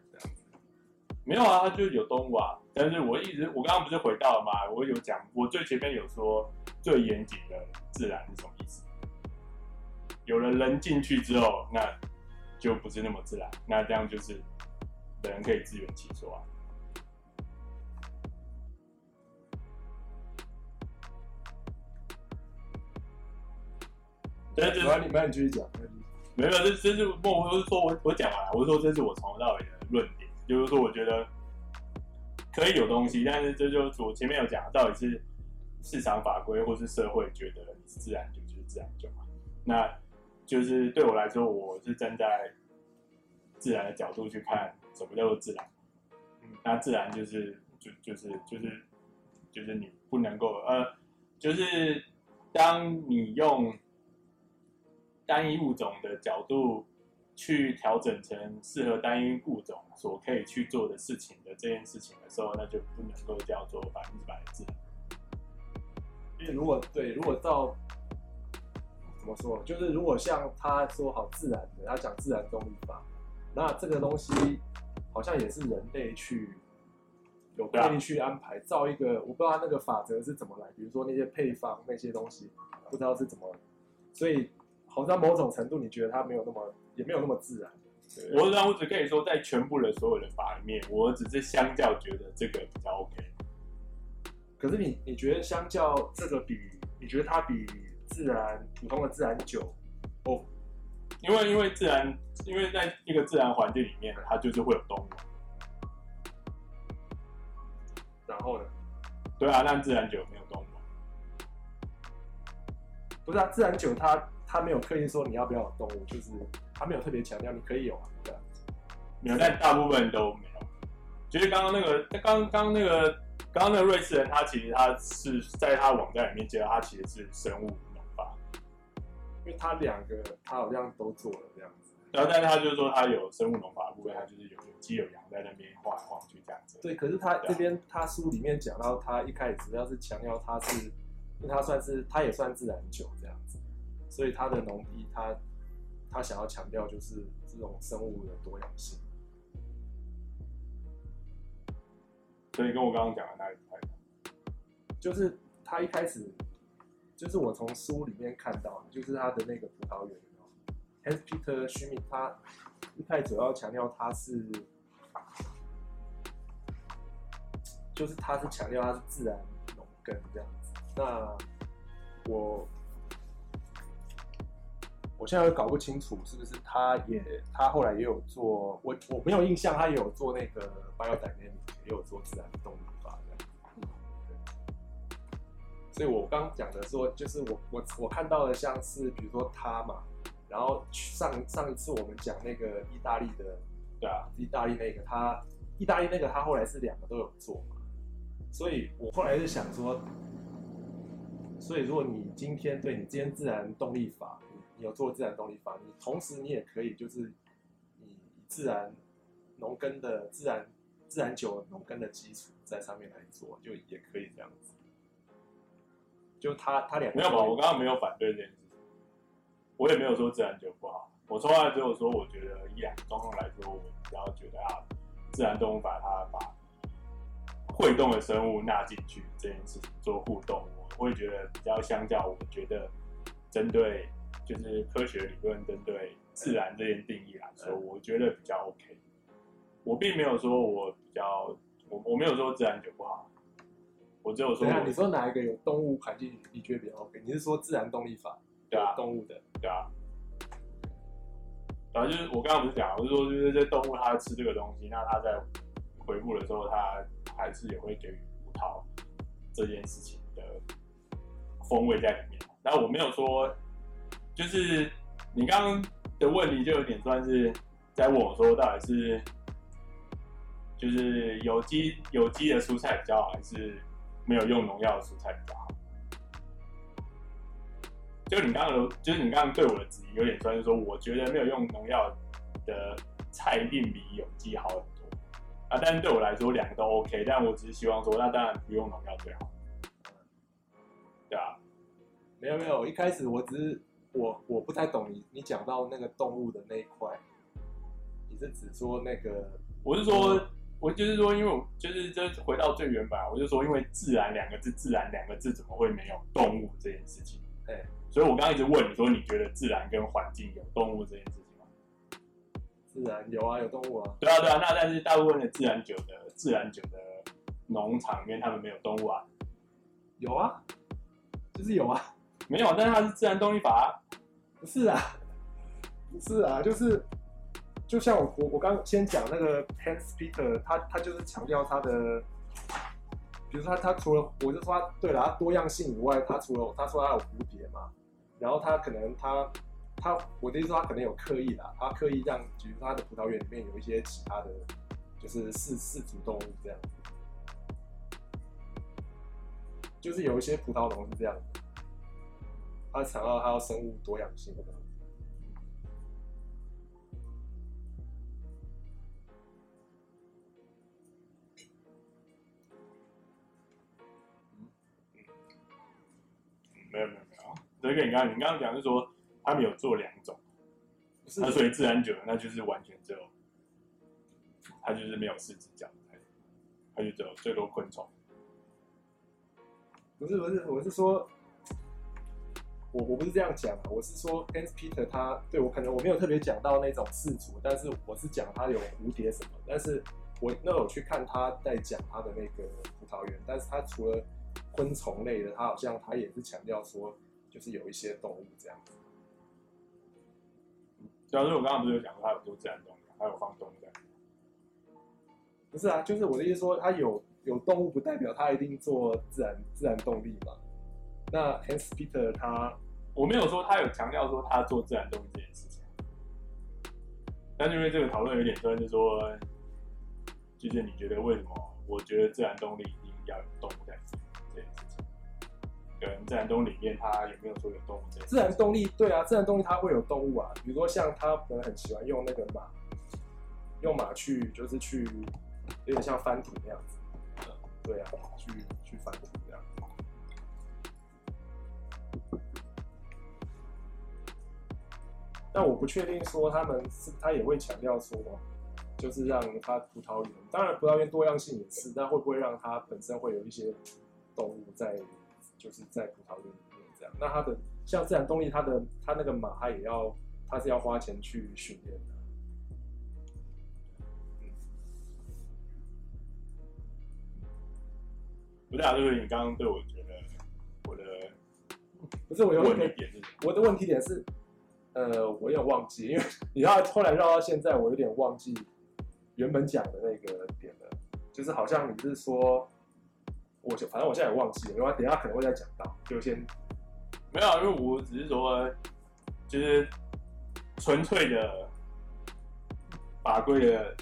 没有啊，它就有动物啊。但是我一直我刚刚不是回到了吗？我有讲，我最前面有说最严谨的自然是什么意思？有了人进去之后，那就不是那么自然。那这样就是人可以自圆其说啊。对，就是你们继续讲。没有，这这是不，我是说我我讲完了。我是说这是我从头到尾的论点，就是说我觉得可以有东西，但是这就是我前面有讲，到底是市场法规或是社会觉得你是自然酒就是自然酒嘛？那。就是对我来说，我是站在自然的角度去看什么叫做自然。嗯，那自然就是就就是就是就是你不能够呃，就是当你用单一物种的角度去调整成适合单一物种所可以去做的事情的这件事情的时候，那就不能够叫做百分之百的自然。因为如果对，如果到怎么说？就是如果像他说好自然的，他讲自然动力法，那这个东西好像也是人类去有刻意去安排造一个，我不知道他那个法则是怎么来，比如说那些配方那些东西，不知道是怎么，所以好像某种程度你觉得它没有那么，也没有那么自然。我让我只可以说，在全部的所有的法里面，我只是相较觉得这个比较 OK。可是你你觉得相较这个比，你觉得它比？自然普通的自然酒，哦，因为因为自然，因为在一个自然环境里面，它就是会有动物。然后呢？对啊，但自然酒没有动物。不是啊，自然酒它它没有刻意说你要不要有动物，就是它没有特别强调你可以有啊，对啊，没有，但大部分都没有。就是刚刚那个，刚刚那个，刚刚那个瑞士人，他其实他是在他网站里面介绍，他其实是生物。因为他两个，他好像都做了这样子。然后，但是他就是说，他有生物农法的部分，他就是有有鸡有羊在那边晃来晃去这样子。对，可是他这边他书里面讲到，他一开始主要是强调他是，因为他算是他也算自然酒这样子，所以他的农地他他想要强调就是这种生物的多样性。所以跟我刚刚讲的那一样，就是他一开始。就是我从书里面看到，就是他的那个葡萄园，Hans Peter Schmidt，他一开始主要强调他是，就是他是强调他是自然农耕这样子。那我我现在搞不清楚是不是他也他后来也有做，我我没有印象，他也有做那个八摇带练也有做自然动力法。所以我刚讲的说，就是我我我看到的像是，比如说他嘛，然后上上一次我们讲那个意大利的，对啊，意大利那个他，意大利那个他后来是两个都有做嘛，所以我后来是想说，所以如果你今天对你今天自然动力法，你有做自然动力法，你同时你也可以就是以自然农耕的自然自然酒农耕的基础在上面来做，就也可以这样子。就他他两个没有吧？我刚刚没有反对这件事情，我也没有说自然酒不好，我从来只有说我觉得以两个状况来说，我比较觉得啊，自然动物把它把会动的生物纳进去这件事情做互动，我会觉得比较相较，我觉得针对就是科学理论针对自然这件定义来说，我觉得比较 OK。我并没有说我比较我我没有说自然酒不好。我只有说，你说哪一个有动物环境，你觉得比较 OK？你是说自然动力法？对啊，动物的，对啊。然后就是我刚刚不是讲，我是说，就是这动物它吃这个东西，那它在回复的时候，它还是也会给予葡萄这件事情的风味在里面。然后我没有说，就是你刚刚的问题就有点算是在问我说，到底是就是有机有机的蔬菜比较好，还是？没有用农药的蔬菜比较好。就你刚刚的，就是你刚刚对我的质疑有点算是说，我觉得没有用农药的菜一定比有机好很多啊。但是对我来说，两个都 OK。但我只是希望说，那当然不用农药最好。对啊，没有没有，一开始我只是我我不太懂你你讲到那个动物的那一块，你是指说那个？我是说。嗯我就是说，因为我就是这回到最原本，我就说，因为“自然”两个字，“自然”两个字怎么会没有动物这件事情？对，所以我刚刚一直问你说，你觉得自然跟环境有动物这件事情吗？自然有啊，有动物啊。对啊，对啊，那但是大部分的自然酒的自然酒的农场里面，他们没有动物啊？有啊，就是有啊，没有，但是它是自然动力法？不是啊，不是啊，就是。就像我我我刚先讲那个 Hans Peter，他他就是强调他的，比如说他他除了我就说他对了，他多样性以外，他除了他说他有蝴蝶嘛，然后他可能他他我的意思说他可能有刻意啦，他刻意让比如说他的葡萄园里面有一些其他的，就是四四足动物这样，就是有一些葡萄农是这样，他强调他要生物多样性的。没有没有没有，这个你刚刚你刚刚讲是说他们有做两种，那所以自然酒那就是完全只有，它就是没有四只脚，它就只有最多昆虫。不是不是，我是说，我我不是这样讲，我是说 Hans Peter 他对我可能我没有特别讲到那种四足，但是我是讲他有蝴蝶什么，但是我那有去看他在讲他的那个葡萄园，但是他除了昆虫类的，他好像他也是强调说，就是有一些动物这样子。假如我刚刚不是有讲过，它有做自然动物，它有放动物在。不是啊，就是我的意思说，他有有动物，不代表他一定做自然自然动力嘛。那 Hans Peter 他，我没有说他有强调说他做自然动力这件事情，但是因为这个讨论有点深，就是说，就是你觉得为什么？我觉得自然动力一定要有动物在。自然动力里面，他有没有说有动物？自然动力对啊，自然动力它会有动物啊，比如说像他可能很喜欢用那个马，用马去就是去有点像翻土那样子，对啊，去去翻土但我不确定说他们是他也会强调说，就是让它葡萄园，当然葡萄园多样性也是，但会不会让它本身会有一些动物在？就是在葡萄园里面这样，那它的像自然动力，它的它那个马，它也要，它是要花钱去训练的。嗯，不是啊，就是你刚刚对我觉得我的不是我有问题点是，我的问题点是，呃，我有点忘记，因为 [LAUGHS] 你要后来绕到现在，我有点忘记原本讲的那个点了，就是好像你是说。我就反正我现在也忘记了，因为等一下可能会再讲到，就先没有，因为我只是说，就是纯粹的法规的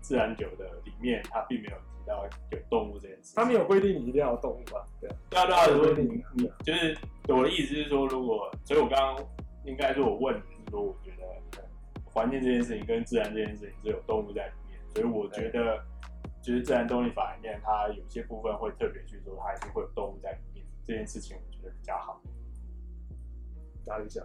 自然酒的里面，它并没有提到有动物这件事。他没有规定你一定要有动物吧？对啊，对啊，对啊，规定你就是我的意思是说，如果所以，我刚刚应该说我问你是说，我觉得环境这件事情跟自然这件事情是有动物在里面，所以我觉得就是自然动力法里面，它有些部分会特别去说，它一定会有动物在里面这件事情，我觉得比较好。哪里讲？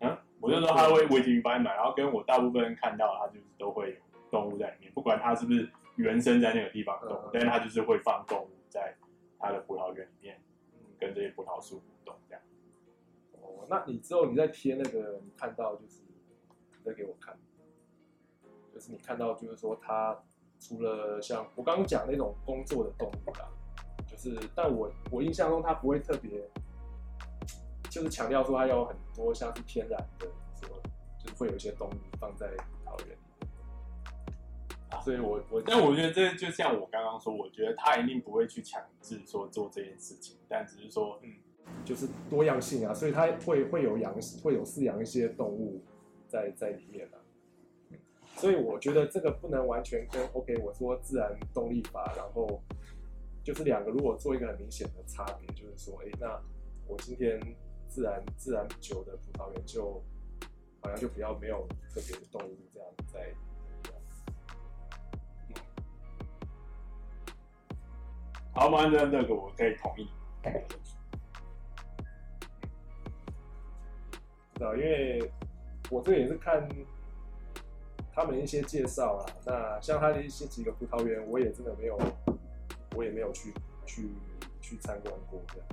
嗯，我就说它会维持摆满，然后跟我大部分看到它就是都会有动物在里面，不管它是不是原生在那个地方动物，嗯、但是它就是会放动物在它的葡萄园里面，跟这些葡萄树。哦，那你之后你再贴那个，你看到就是你再给我看，就是你看到就是说他除了像我刚刚讲那种工作的动物啦，就是但我我印象中他不会特别。就是强调说，他有很多像是天然的，什么就是会有一些动物放在葡萄园里，所以我我但我觉得这就像我刚刚说，我觉得他一定不会去强制说做这件事情，但只是说，嗯，就是多样性啊，所以它会会有养会有饲养一些动物在在里面啊，所以我觉得这个不能完全跟 OK 我说自然动力法，然后就是两个如果做一个很明显的差别，就是说，哎，那我今天。自然自然酒的葡萄园就好像就比较没有特别的动物这样在。好，马上这个我可以同意。[LAUGHS] 知道，因为我这也是看他们一些介绍啊。那像他的一些几个葡萄园，我也真的没有，我也没有去去去参观过这样。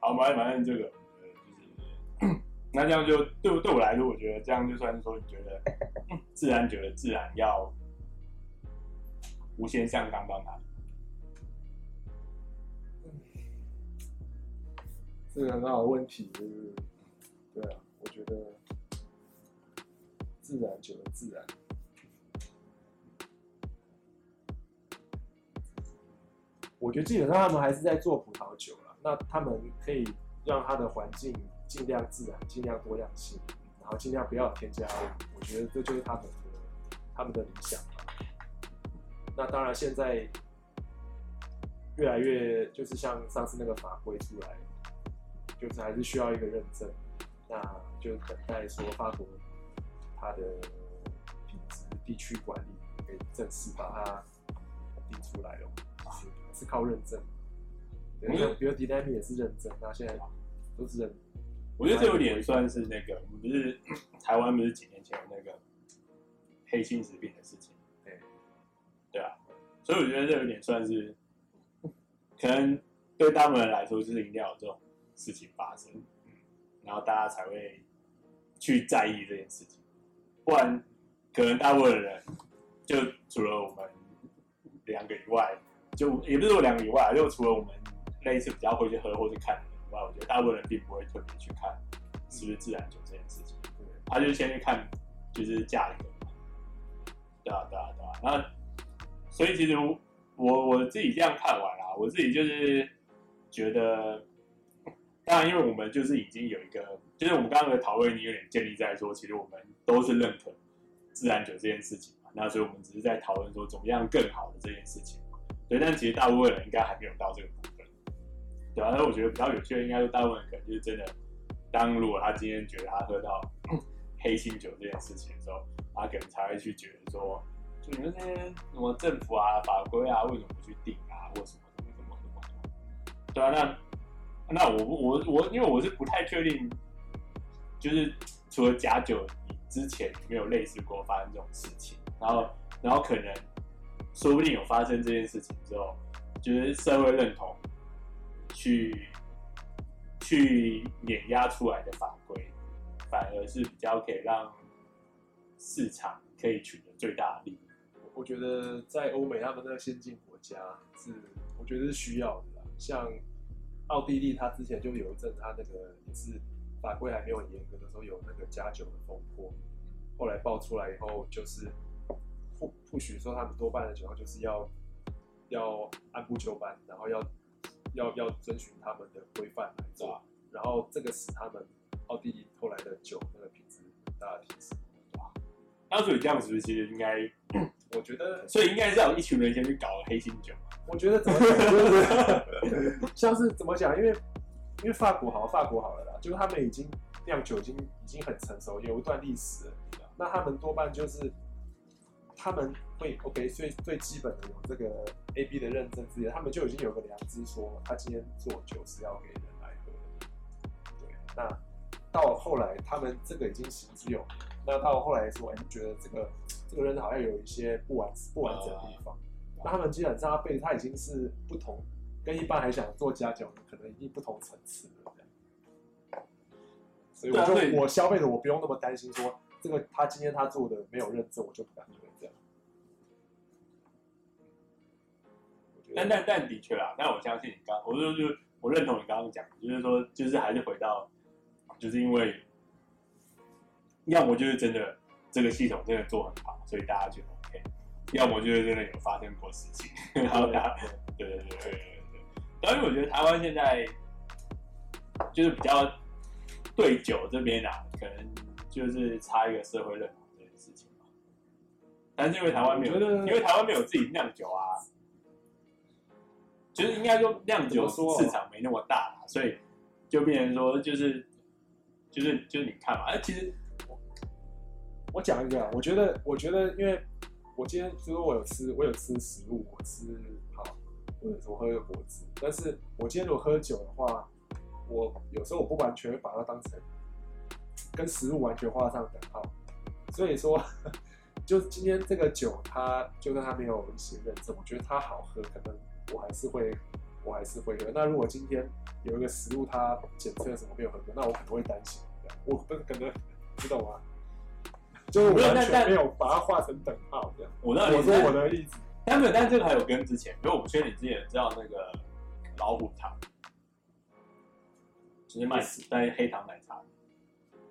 好，反正反正这个，就是，那这样就对对我来说，我觉得这样就算是说，你觉得自然觉得自然要无限上纲到哪里？这个很好的问题，就是，对啊，我觉得自然就自然，我觉得基本上他们还是在做葡萄酒了。那他们可以让它的环境尽量自然，尽量多样性，然后尽量不要添加物。我觉得这就是他们的他们的理想。那当然，现在越来越就是像上次那个法规出来，就是还是需要一个认证。那就等待说法国它的品质地区管理可以正式把它定出来了，是是靠认证。比如，比如 Dinami 也是认证，那现在都是认。我觉得这有点算是那个，我们不是 [COUGHS] 台湾不是几年前有那个黑心食品的事情，所以我觉得这有点算是，可能对大部分人来说，就是一定要有这种事情发生，然后大家才会去在意这件事情，不然可能大部分人就除了我们两个以外，就也不是我两个以外，就除了我们。类似比较会去喝或者看的以外，我觉得大部分人并不会特别去看是不是自然酒这件事情。对，他就先去看就是价格嘛。对啊，对啊，对啊。那所以其实我我自己这样看完啊，我自己就是觉得，[LAUGHS] 当然因为我们就是已经有一个，就是我们刚刚的讨论已经有点建立在说，其实我们都是认可自然酒这件事情嘛。那所以我们只是在讨论说怎么样更好的这件事情。对，但其实大部分人应该还没有到这个部分。对啊，那我觉得比较有趣的，应该是大部分人可能就是真的，当如果他今天觉得他喝到 [CLEARS THROAT] 黑心酒这件事情的时候，他可能才会去觉得说，就你们那些什么政府啊、法规啊，为什么不去定啊，或什么什么什么什么？对啊，那那我我我，因为我是不太确定，就是除了假酒之前没有类似过发生这种事情，然后然后可能说不定有发生这件事情之后，就是社会认同。去去碾压出来的法规，反而是比较可以让市场可以取得最大的利益。我觉得在欧美他们那个先进国家是，我觉得是需要的。像奥地利，他之前就有一阵，他那个也是法规还没有很严格的时候，有那个加酒的风波。后来爆出来以后，就是不不许说他们多半的酒就是要要按部就班，然后要。要要遵循他们的规范来做，然后这个使他们奥地利后来的酒那个品质很大的提升。那所以这样子其实应该，我觉得，所以应该是有一群人先去搞黑心酒。我觉得怎么讲，就是 [LAUGHS] 像是怎么讲，因为因为法国好，法国好了啦，就是他们已经酿酒已经已经很成熟，有一段历史了。那他们多半就是他们会 OK，最最基本的有这个 A B 的认证之类，他们就已经有个良知，说他今天做酒是要给人来喝的。对，那到后来他们这个已经行之有年，那到后来说，哎，觉得这个这个人好像有一些不完不完整的地方。那他们基本上他被他已经是不同，跟一般还想做家教的可能已经不同层次了这样。所以我就我消费者我不用那么担心说。这个他今天他做的没有认证，我就不敢喝这样。但但但的确啦，但我相信你刚，我就就我认同你刚刚讲，就是说，就是还是回到，就是因为，要么就是真的这个系统真的做很好，所以大家觉得 OK；要么就是真的有发生过事情，然后大家对对对对对对。但是我觉得台湾现在就是比较对酒这边啊，可能。就是差一个社会认同这件事情嘛，但是因为台湾没有，因为台湾没有自己酿酒啊，就是应该说酿酒市场没那么大，所以就变成说就是就是就是你看嘛，哎，其实我讲一个啊，我觉得我觉得，因为我今天就是我有吃我有吃食物，我吃好或者说喝个果汁，但是我今天如果喝酒的话，我有时候我不完全会把它当成。跟食物完全画上等号，所以说，就今天这个酒，它就算它没有一些认证，我觉得它好喝，可能我还是会，我还是会喝。那如果今天有一个食物它检测什么没有合格，那我可能会担心，我不可能知道吗？就完全没有把它画成等号这样。我那我说我的例子，但没有，但这个还有跟之前，因为我不确定你之前知道那个老虎糖，就是卖死带黑糖奶茶。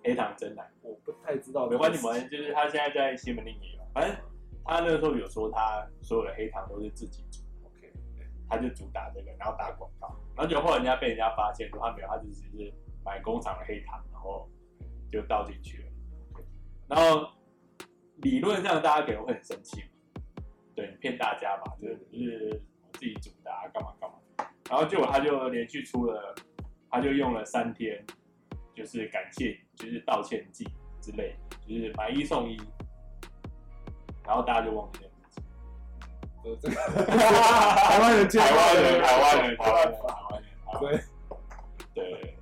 黑糖真奶，我不太知道。没关系，没关系，就是他现在在西门町也有。反正他那个时候有说，他所有的黑糖都是自己煮。OK，他就主打这个，然后打广告。然后就后来人家被人家发现说他没有，他就只是买工厂的黑糖，然后就倒进去了。然后理论上大家可能会很生气嘛，对，骗大家嘛，就是就是我自己煮的，干嘛干嘛。然后结果他就连续出了，他就用了三天。就是感谢，就是道歉季之类，就是买一送一，然后大家就忘记这件事情。台湾人，台湾人，台湾人，台湾人，台湾人。对对，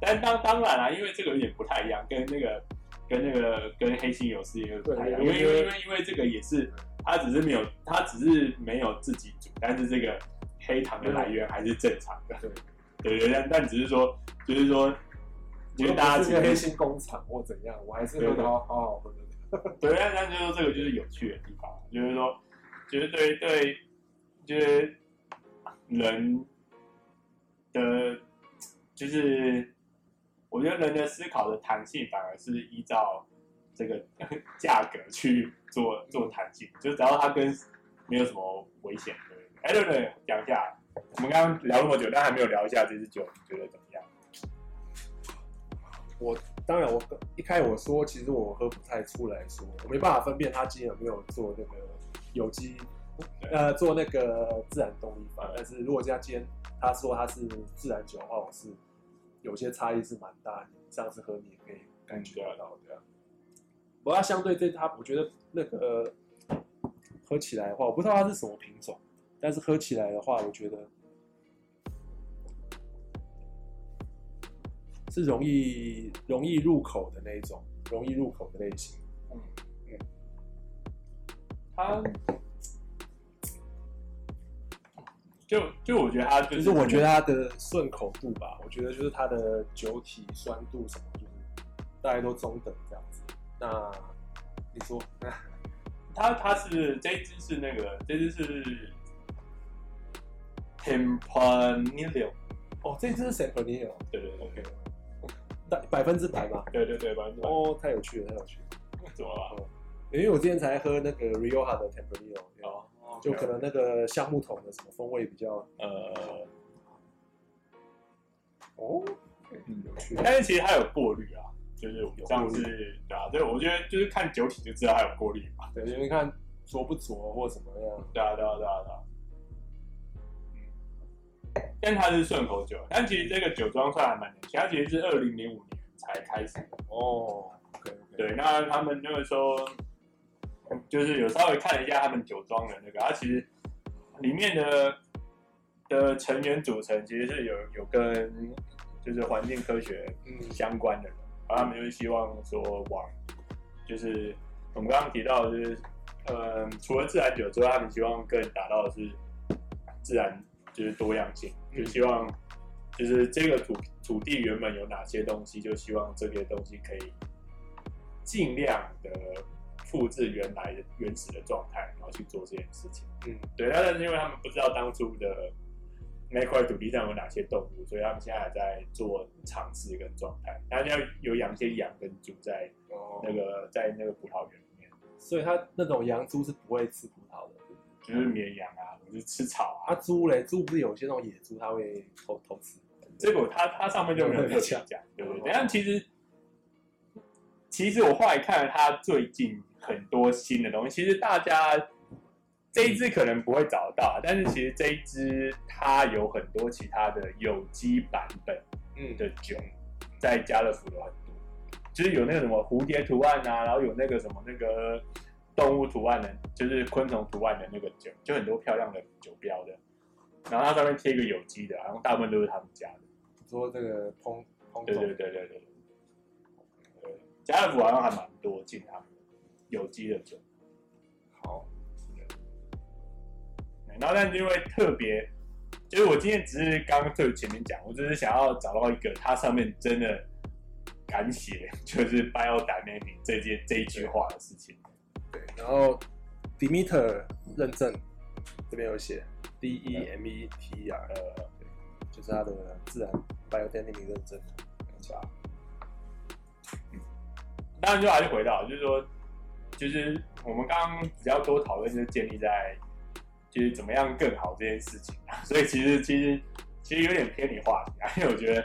但当当然啦，因为这个有点不太一样，跟那个跟那个跟黑心有事业不太一样，因为因为因为因为这个也是，他只是没有他只是没有自己煮，但是这个黑糖的来源还是正常的。对 [LAUGHS] 对对，但但只是说，就是说。因为大家是个黑心工厂或怎样，我还是喝的好好喝的。[LAUGHS] 对，但但就是说这个就是有趣的地方，就是说，就是对对，就是人的，就是我觉得人的思考的弹性反而是依照这个价格去做做弹性，就只要它跟没有什么危险。对，哎对对，讲一下，我们刚刚聊那么久，但还没有聊一下这支酒，你觉得怎么样？我当然，我一开始我说，其实我喝不太出来说，我没办法分辨他今天有没有做那个有机，呃，做那个自然动力法。但是如果这样今天他说他是自然酒的话，我是有些差异是蛮大的。上次喝你也可以感觉得到对啊。不过相对这它，我觉得那个喝起来的话，我不知道它是什么品种，但是喝起来的话，我觉得。是容易容易入口的那一种，容易入口的类型。嗯嗯，它就就我觉得它就是，就是我觉得它的顺口度吧，我觉得就是它的酒体酸度什么，就是大概都中等这样子。那你说，[LAUGHS] 它它是这一支是那个这支是 Tempranillo 哦，这支是 Tempranillo 对对对，OK。百分之百吧，对对对，百分之百。哦，太有趣了，太有趣了。怎么了？因为我之前才喝那个 Rioja 的 Tempranillo，哦，就可能那个橡木桶的什么风味比较，呃，哦，嗯，有趣但是其实它有过滤啊，就是像是对啊，对，我觉得就是看酒体就知道它有过滤嘛。对，因为看浊不浊或怎么样。对啊，对啊，对啊，对啊。嗯，但它是顺口酒，但其实这个酒庄算还蛮年轻，它其实是二零零五年才开始的哦。Okay, okay. 对，那他们那个时候就是有稍微看了一下他们酒庄的那个，它其实里面的的成员组成其实是有有跟就是环境科学相关的人，然后他们就是希望说往就是我们刚刚提到的就是，嗯，除了自然酒之外，他们希望更达到的是自然就是多样性，就希望就是这个土土地原本有哪些东西，就希望这些东西可以尽量的复制原来的原始的状态，然后去做这件事情。嗯，对，但是因为他们不知道当初的。那块土地上有哪些动物？所以他们现在还在做尝试跟状态。他要有养一些羊跟猪在那个、哦、在那个葡萄园里面，所以他那种羊猪是不会吃葡萄的，就是绵羊啊，或是吃草啊。啊猪嘞，猪不是有些那种野猪，它会偷偷吃。这个它它上面就没有特别讲，对不对？但其实其实我后来看了它最近很多新的东西，其实大家。这一支可能不会找得到，但是其实这一支它有很多其他的有机版本的酒，在家乐福有很多，就是有那个什么蝴蝶图案啊，然后有那个什么那个动物图案的，就是昆虫图案的那个酒，就很多漂亮的酒标的，然后它上面贴一个有机的，然后大部分都是他们家的。说这个烹烹对对对对对。对，家乐福好像还蛮多进他们有机的酒。好。然后，但因为特别，就是我今天只是刚刚最前面讲，我只是想要找到一个它上面真的敢写，就是 biodynamic 这件这一句话的事情。对，然后 Demeter 认证这边有写 D E M E T R，呃，对，就是它的自然 biodynamic 认证。没错。嗯，当然就还是回到，就是说，就是我们刚刚比较多讨论就是建立在。就是怎么样更好这件事情啊，所以其实其实其实有点偏离话题啊，因为我觉得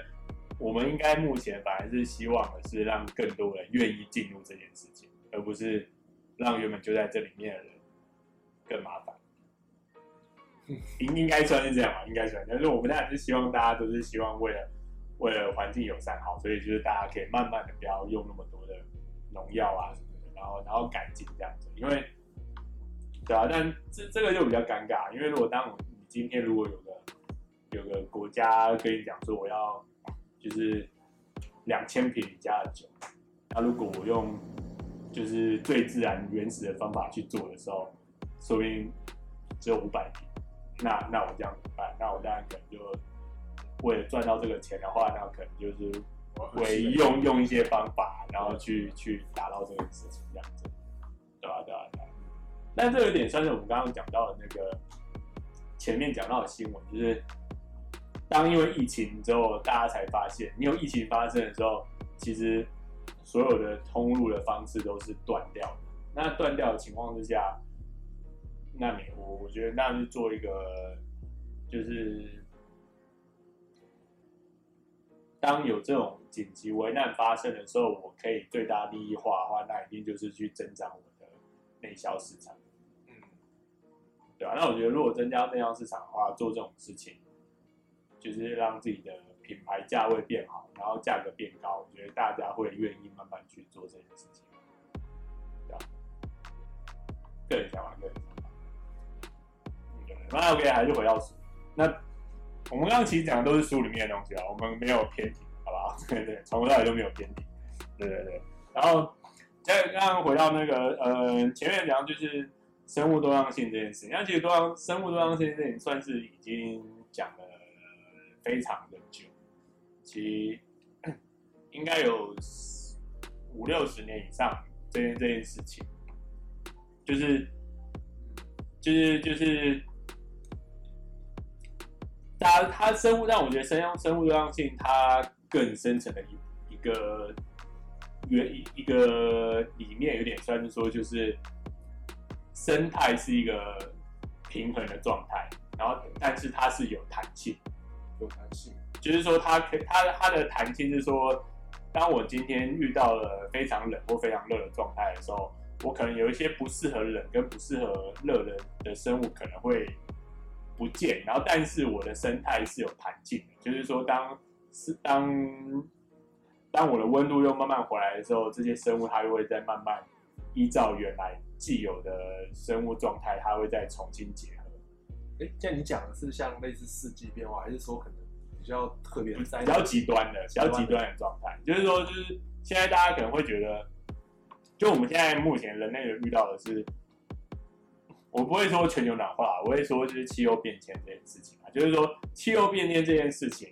我们应该目前反而是希望的是让更多人愿意进入这件事情，而不是让原本就在这里面的人更麻烦。应应该算是这样吧，应该算。但是我们当然是希望大家都是希望为了为了环境友善好，所以就是大家可以慢慢的不要用那么多的农药啊什么，然后然后改进这样子，因为。对啊，但这这个就比较尴尬，因为如果当你今天如果有个有个国家跟你讲说我要就是两千瓶你家的酒，那如果我用就是最自然原始的方法去做的时候，说不定只有五百瓶，那那我这样怎么办？那我当然可能就为了赚到这个钱的话，那可能就是会用用一些方法，然后去去达到这个事情这样子，对吧？对吧？对。但这有点算是我们刚刚讲到的那个前面讲到的新闻，就是当因为疫情之后，大家才发现，你有疫情发生的时候，其实所有的通路的方式都是断掉的。那断掉的情况之下，那你我我觉得那是做一个，就是当有这种紧急危难发生的时候，我可以最大利益化的话，那一定就是去增长我的内销市场。对啊，那我觉得如果增加内销市场的话，做这种事情，就是让自己的品牌价位变好，然后价格变高，我觉得大家会愿意慢慢去做这件事情。对啊，个人想法，个人想法。那 OK，还是回到。那我们刚刚其实讲的都是书里面的东西啊，我们没有偏题，好不好？[LAUGHS] 对对，从头到尾都没有偏题。对对对。然后再刚刚回到那个，呃，前面讲就是。生物多样性这件事情，那其实多样生物多样性这件算是已经讲了非常的久，其实应该有五六十年以上这件这件事情，就是就是就是，它它生物，但我觉得生生物多样性它更深层的一一个原一一个理念，有点算是说就是。生态是一个平衡的状态，然后但是它是有弹性，有弹性，就是说它可它它的弹性是说，当我今天遇到了非常冷或非常热的状态的时候，我可能有一些不适合冷跟不适合热的的生物可能会不见，然后但是我的生态是有弹性的，就是说当是当当我的温度又慢慢回来的时候，这些生物它又会再慢慢依照原来既有的生物状态，它会再重新结合。哎，像你讲的是像类似四季变化，还是说可能比较特别、比较极端的、比较极端的状态？就是说，就是现在大家可能会觉得，就我们现在目前人类的遇到的是，我不会说全球暖化，我会说就是气候变迁这件事情啊。就是说，气候变迁这件事情，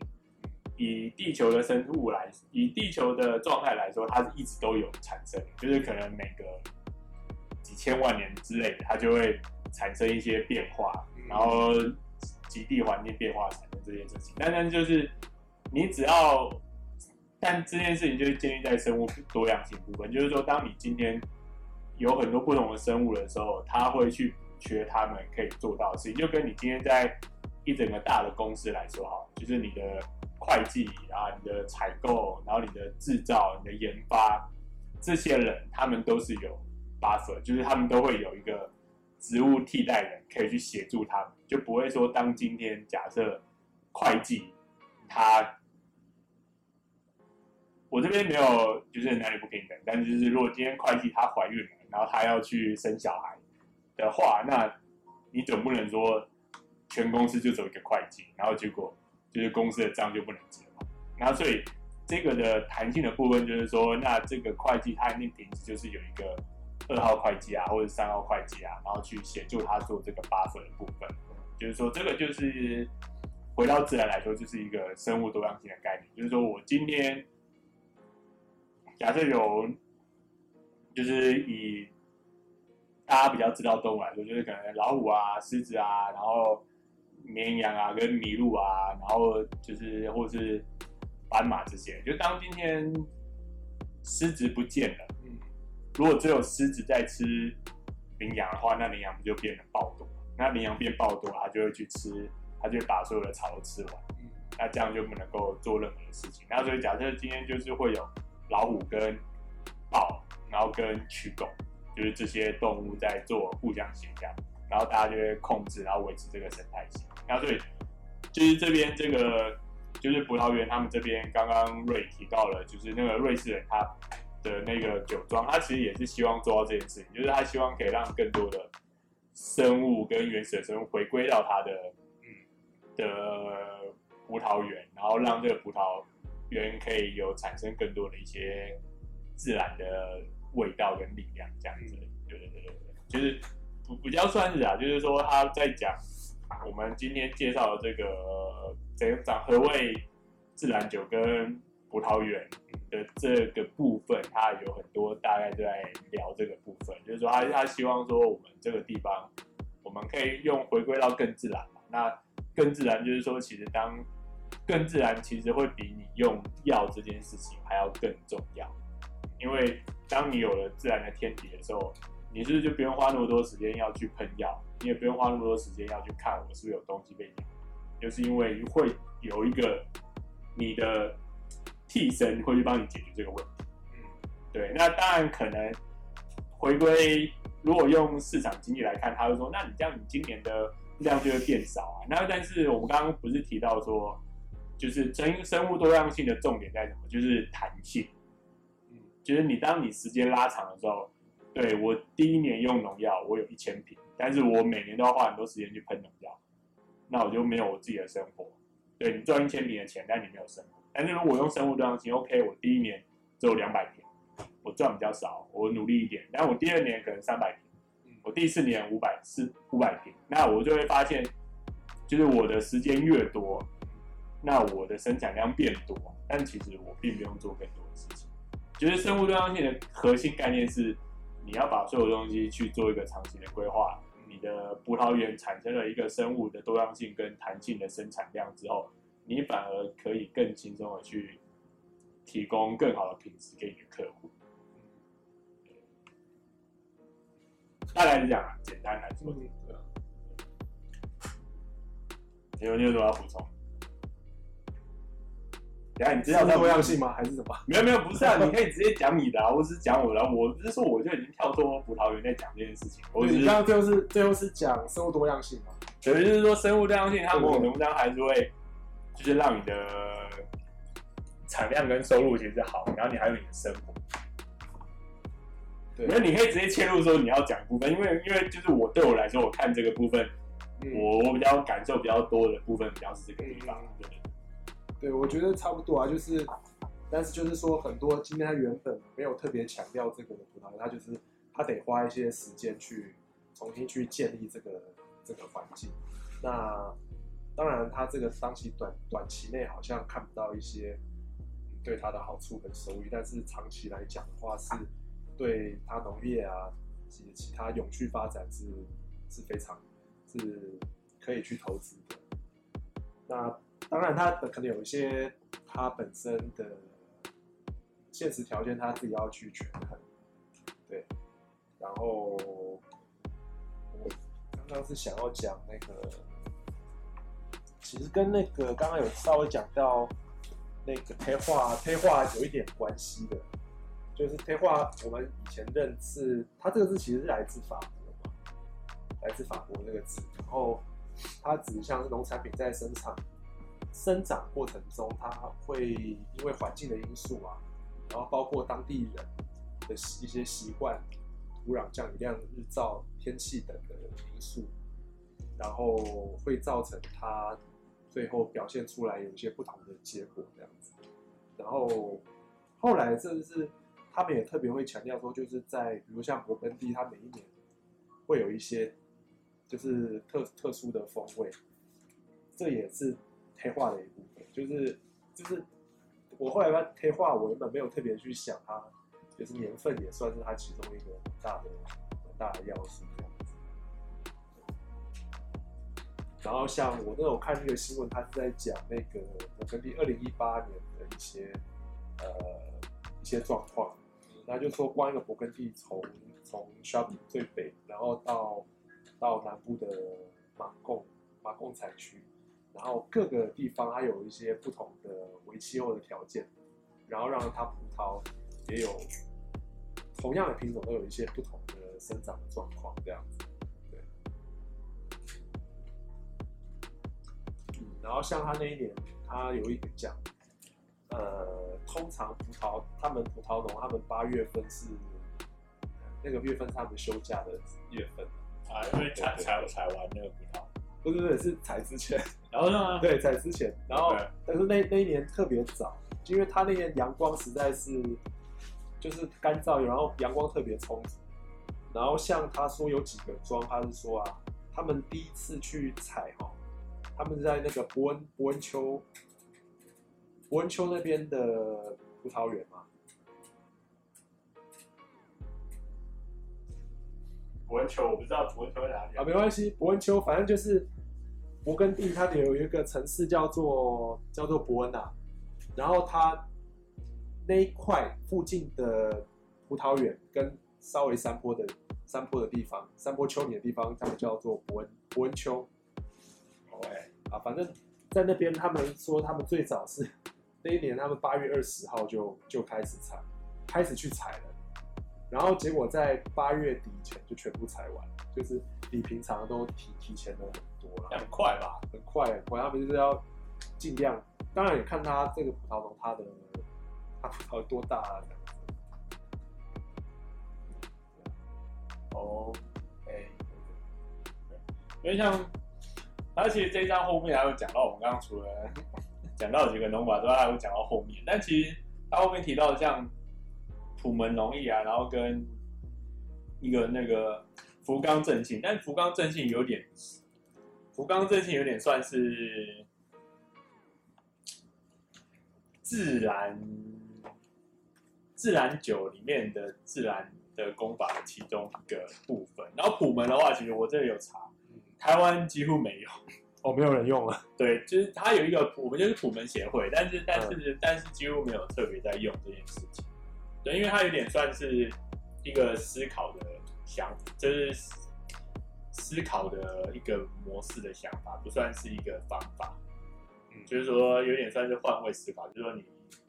以地球的生物来，以地球的状态来说，它是一直都有产生，就是可能每个几千万年之类的，它就会产生一些变化。然后极地环境变化产生这件事情，但但就是你只要，但这件事情就是建立在生物多样性部分，就是说，当你今天有很多不同的生物的时候，它会去缺他们可以做到的事情，就跟你今天在一整个大的公司来说哈，就是你的会计啊、你的采购，然后你的制造、你的研发，这些人他们都是有 buffer，就是他们都会有一个。职务替代人可以去协助他们，就不会说当今天假设会计他，我这边没有就是男女不平等，但是就是如果今天会计她怀孕了，然后她要去生小孩的话，那你总不能说全公司就走一个会计，然后结果就是公司的账就不能结嘛？然后所以这个的弹性的部分就是说，那这个会计他一定平时就是有一个。二号会计啊，或者三号会计啊，然后去协助他做这个 buffer 的部分，就是说这个就是回到自然来说，就是一个生物多样性的概念。就是说我今天假设有，就是以大家比较知道动物来说，就是可能老虎啊、狮子啊，然后绵羊啊、跟麋鹿啊，然后就是或是斑马这些。就当今天狮子不见了。如果只有狮子在吃羚羊的话，那羚羊不就变得暴多？那羚羊变暴多，它就会去吃，它就会把所有的草都吃完。那这样就不能够做任何的事情。那所以假设今天就是会有老虎跟豹，然后跟蛆狗，就是这些动物在做互相协调，然后大家就会控制，然后维持这个生态系。那所以就是这边这个就是葡萄园，他们这边刚刚瑞提到了，就是那个瑞士人他。的那个酒庄，他其实也是希望做到这件事情，就是他希望可以让更多的生物跟原始的生物回归到他的嗯的葡萄园，然后让这个葡萄园可以有产生更多的一些自然的味道跟力量，这样子。对对对对对，就是不比较算是啊，就是说他在讲我们今天介绍的这个怎讲何谓自然酒跟葡萄园。的这个部分，他有很多大概都在聊这个部分，就是说他他希望说我们这个地方，我们可以用回归到更自然嘛。那更自然就是说，其实当更自然，其实会比你用药这件事情还要更重要。因为当你有了自然的天敌的时候，你是不是就不用花那么多时间要去喷药，你也不用花那么多时间要去看我是不是有东西被咬，就是因为会有一个你的。替身会去帮你解决这个问题，嗯，对，那当然可能回归，如果用市场经济来看，他会说，那你这样，你今年的量就会变少啊。那但是我们刚刚不是提到说，就是生生物多样性的重点在什么？就是弹性，嗯，就是你当你时间拉长的时候，对，我第一年用农药，我有一千瓶，但是我每年都要花很多时间去喷农药，那我就没有我自己的生活。对，你赚一千瓶的钱，但你没有生活。但是如果用生物多样性，OK，我第一年只有两百瓶，我赚比较少，我努力一点。但我第二年可能三百瓶，我第四年五百四五百瓶，那我就会发现，就是我的时间越多，那我的生产量变多，但其实我并不用做更多的事情。就是生物多样性的核心概念是，你要把所有东西去做一个长期的规划。你的葡萄园产生了一个生物的多样性跟弹性的生产量之后。你反而可以更轻松的去提供更好的品质给你的客户。大概是这样啊，简单来说。有你有什么要补充？等下你知道多样性吗？还是什么？[LAUGHS] 没有没有，不是啊，你可以直接讲你的啊，我只是讲我的，我不是说我就已经跳脱葡萄园在讲这件事情。我你刚刚最后是最后是讲生物多样性嘛？等于就是说生物多样性，它某种程度上还是会，就是让你的产量跟收入其实是好，然后你还有你的生活。对，因为你可以直接切入说你要讲部分，因为因为就是我对我来说，我看这个部分，嗯、我比较感受比较多的部分，比较是这个地方。对，对，我觉得差不多啊，就是，但是就是说很多今天他原本没有特别强调这个的葡萄，他就是他得花一些时间去重新去建立这个这个环境。那当然，他这个当期短短期内好像看不到一些对他的好处跟收益，但是长期来讲的话是。对他农业啊及其他永续发展是是非常是可以去投资的。那当然，他可能有一些他本身的现实条件，他自己要去权衡。对，然后我刚刚是想要讲那个，其实跟那个刚刚有稍微讲到那个退化退化有一点关系的。就是退化，我们以前认识它这个字其实是来自法国嘛，来自法国那个字，然后它指向是农产品在生产生长过程中，它会因为环境的因素啊，然后包括当地人的一些习惯、土壤降雨量、日照、天气等的因素，然后会造成它最后表现出来有一些不同的结果这样子，然后后来这是。他们也特别会强调说，就是在比如像勃艮第，它每一年会有一些就是特特殊的风味，这也是黑化的一部分。就是就是我后来发黑化，我原本没有特别去想它，就是年份也算是它其中一个很大的很大的要素。然后像我那种看那个新闻，它是在讲那个勃艮第二零一八年的一些呃一些状况。那就说，光一个勃艮第从从 Chablis 最北，然后到到南部的马贡马贡产区，然后各个地方它有一些不同的为气候的条件，然后让它葡萄也有同样的品种都有一些不同的生长的状况，这样子。对。嗯，然后像他那一年，他有一个奖。呃，通常葡萄，他们葡萄农，他们八月份是那个月份是他们休假的月份啊，因为采采采完那个葡萄，不是不是是采之前，[LAUGHS] 然后呢？对，采之前，然后但是那那一年特别早，因为他那年阳光实在是就是干燥，然后阳光特别充足，然后像他说有几个庄，他是说啊，他们第一次去采哈，他们在那个伯恩伯恩丘。伯恩丘那边的葡萄园吗？伯恩丘我不知道伯恩丘在哪里啊，没关系，伯恩丘反正就是勃艮第，它有一个城市叫做叫做伯恩纳，然后它那一块附近的葡萄园跟稍微山坡的山坡的地方，山坡丘陵的地方，他们叫做伯恩伯恩丘。OK 啊，反正在那边，他们说他们最早是。那一年，他们八月二十号就就开始采，开始去采了，然后结果在八月底前就全部采完，就是比平常都提提前了很多了。很快吧？很快，很快。他们就是要尽量，当然也看他这个葡萄农他的他葡萄有多大啊，这样子。哦，哎，因为像，而且这一张后面还有讲到，我们刚刚除了。[LAUGHS] 讲到几个农法之外，还会讲到后面。但其实他后面提到的像普门农艺啊，然后跟一个那个福冈正信，但福冈正信有点，福冈正信有点算是自然自然酒里面的自然的功法的其中一个部分。然后普门的话，其实我这里有查，台湾几乎没有。哦，没有人用了。对，就是它有一个普门，就是普门协会，但是但是、嗯、但是几乎没有特别在用这件事情。对，因为它有点算是一个思考的想，就是思考的一个模式的想法，不算是一个方法。嗯，就是说有点算是换位思考，就是说你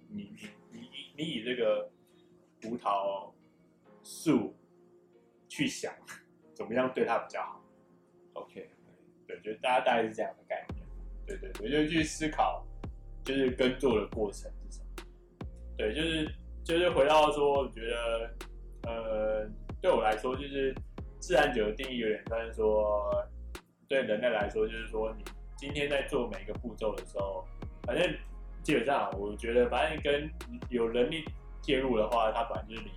你你你你你以这个葡萄树去想怎么样对它比较好。OK，对，就大家大概是这样的概念。对对对，就去思考，就是耕作的过程是什么。对，就是就是回到说，我觉得呃，对我来说，就是自然酒的定义有点算是说，对人类来说，就是说你今天在做每一个步骤的时候，反正基本上我觉得，反正跟有人力介入的话，它本来就是你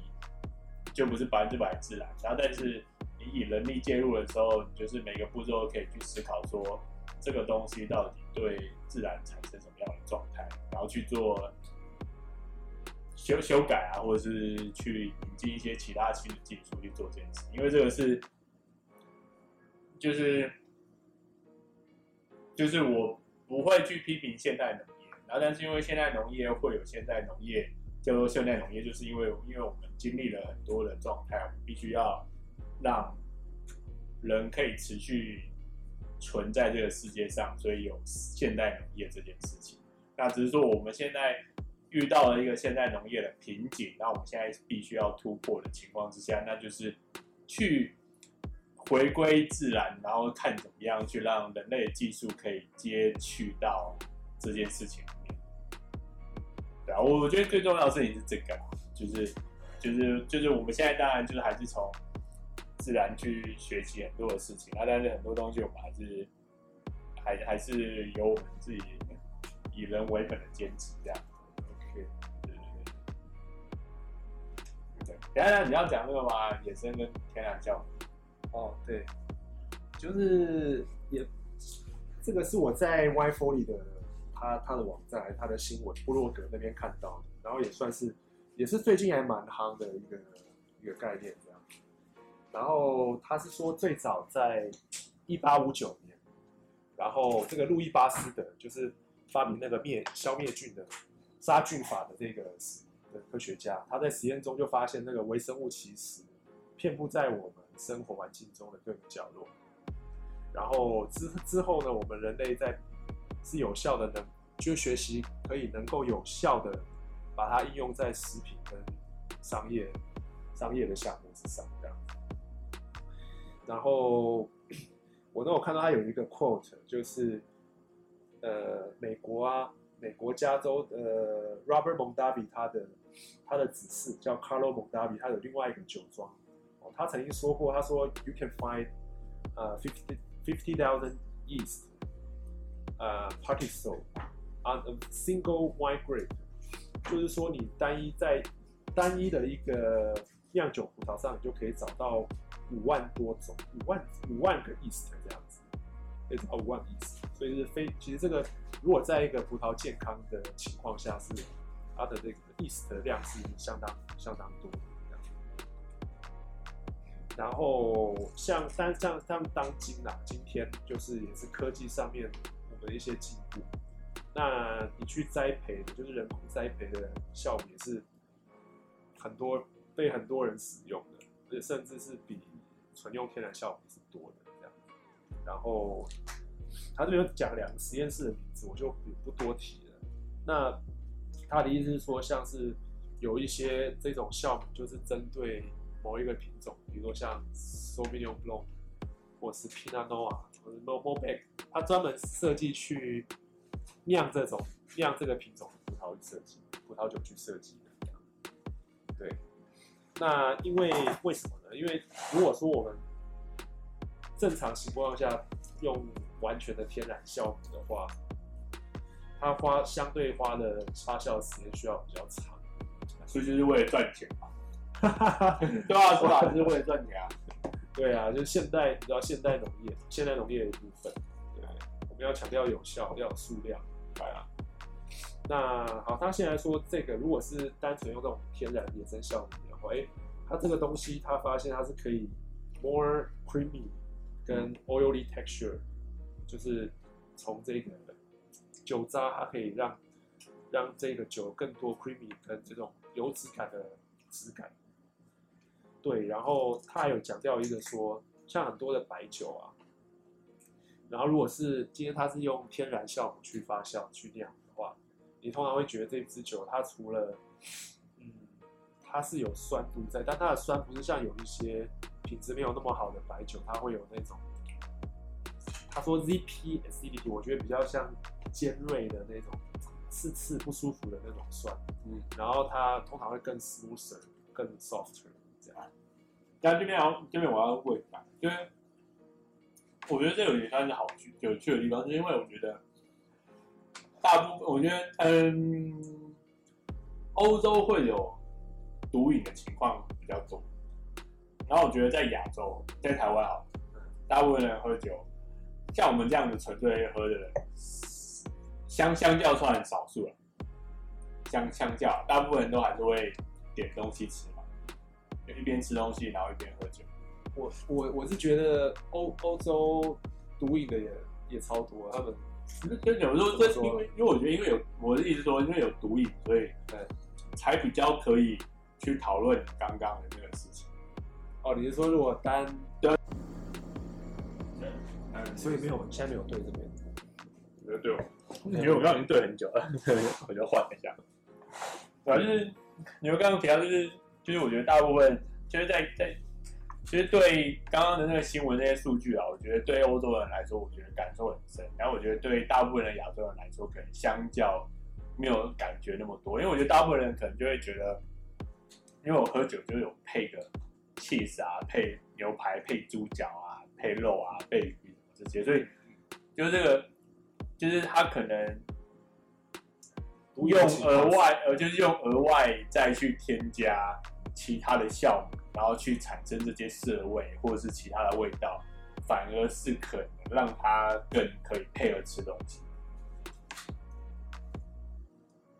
就不是百分之百自然。然后，但是你以人力介入的时候，你就是每个步骤可以去思考说。这个东西到底对自然产生什么样的状态，然后去做修修改啊，或者是去引进一些其他新的技术去做这件事，因为这个是，就是，就是我不会去批评现代农业，然后但是因为现代农业会有现代农业，叫做现代农业，就是因为因为我们经历了很多的状态，我们必须要让人可以持续。存在这个世界上，所以有现代农业这件事情。那只是说我们现在遇到了一个现代农业的瓶颈，那我们现在必须要突破的情况之下，那就是去回归自然，然后看怎么样去让人类技术可以接续到这件事情里面。对啊，我觉得最重要的事情是这个，就是就是就是我们现在当然就是还是从。自然去学习很多的事情啊，但是很多东西我们还是还还是由我们自己以人为本的坚持这样。等下你要讲那个吗？野生跟天然酵母。哦，对，就是也这个是我在 Y f o l y 的他他的网站、他的新闻部落格那边看到的，然后也算是也是最近还蛮夯的一个一个概念这样。然后他是说，最早在一八五九年，然后这个路易巴斯德就是发明那个灭消灭菌的杀菌法的这个科学家，他在实验中就发现那个微生物其实遍布在我们生活环境中的各个角落。然后之之后呢，我们人类在是有效的能就学习可以能够有效的把它应用在食品跟商业商业的项目之上，这样。然后 [CLEARS THROAT] 我都有看到他有一个 quote，就是呃，美国啊，美国加州的 Robert Mondavi 他的他的子嗣叫 Carlo Mondavi，他有另外一个酒庄哦，他曾经说过，他说 You can find 呃 fifty fifty thousand yeast 呃 particles on a single wine grape，就是说你单一在单一的一个酿酒葡萄上，你就可以找到。五万多种，五万五万个 yeast 这样子，可以找到五万 yeast，所以是非其实这个如果在一个葡萄健康的情况下，是它的这个 yeast 的量是相当相当多的这样。然后像当像像当今啊，今天就是也是科技上面我们的一些进步，那你去栽培的，就是人工栽培的效果也是很多被很多人使用的，而且甚至是比。纯用天然酵母是多的这样，然后他这边讲两个实验室的名字，我就不多提了。那他的意思是说，像是有一些这种酵母，就是针对某一个品种，比如说像 Sauvignon Blanc 或是 Pinot Noir 或者 Malbec，他专门设计去酿这种酿这个品种的葡萄设计葡萄酒去设计的，对。那因为为什么呢？因为如果说我们正常情况下用完全的天然酵母的话，它花相对花的发酵时间需要比较长，所以就是为了赚钱嘛。[LAUGHS] 对啊，说白了就是为了赚钱啊。对啊，就是现代，你知道现代农业，现代农业的一部分，对，我们要强调有效，要有数量，对啊。那好，他现在说这个，如果是单纯用这种天然野生酵母的话。哎，它这个东西，他发现它是可以 more creamy 跟 oily texture，就是从这个酒渣，它可以让让这个酒更多 creamy 跟这种油脂感的质感。对，然后他还有讲到一个说，像很多的白酒啊，然后如果是今天它是用天然酵母去发酵去酿的话，你通常会觉得这支酒它除了嗯，它是有酸度在，但它的酸不是像有一些品质没有那么好的白酒，它会有那种他说 ZP acidity，我觉得比较像尖锐的那种刺刺不舒服的那种酸，嗯，然后它通常会更 smoother 更 softer 这样。但这边要这边我要问一下，因为我觉得这有点算是好趣有趣的地方，是因为我觉得大部分我觉得嗯，欧洲会有毒瘾的情况比较多，然后我觉得在亚洲，在台湾好，大部分人喝酒，像我们这样子纯粹喝的人，相相较算少数了，相相较大部分人都还是会点东西吃嘛。就一边吃东西，然后一边喝酒。我我我是觉得欧欧洲毒瘾的也也超多，他们就有时候这因为因为我觉得因为有我的意思说，因为有毒瘾，所以对才比较可以去讨论刚刚的那个事情。哦，你是说如果单对，嗯，所以没有现在没有对这边，没有对我，因为我刚刚已经对很久了，我就换一下。反正就是你们刚刚提到就是。就是我觉得大部分，就是在在，其实对刚刚的那个新闻那些数据啊，我觉得对欧洲人来说，我觉得感受很深。然后我觉得对大部分的亚洲人来说，可能相较没有感觉那么多，因为我觉得大部分人可能就会觉得，因为我喝酒就有配个 cheese 啊，配牛排、配猪脚啊、配肉啊、配鱼这些，所以就是这个，就是他可能不。用额外，呃，就是用额外再去添加其他的酵母，然后去产生这些涩味或者是其他的味道，反而是可能让它更可以配合吃东西。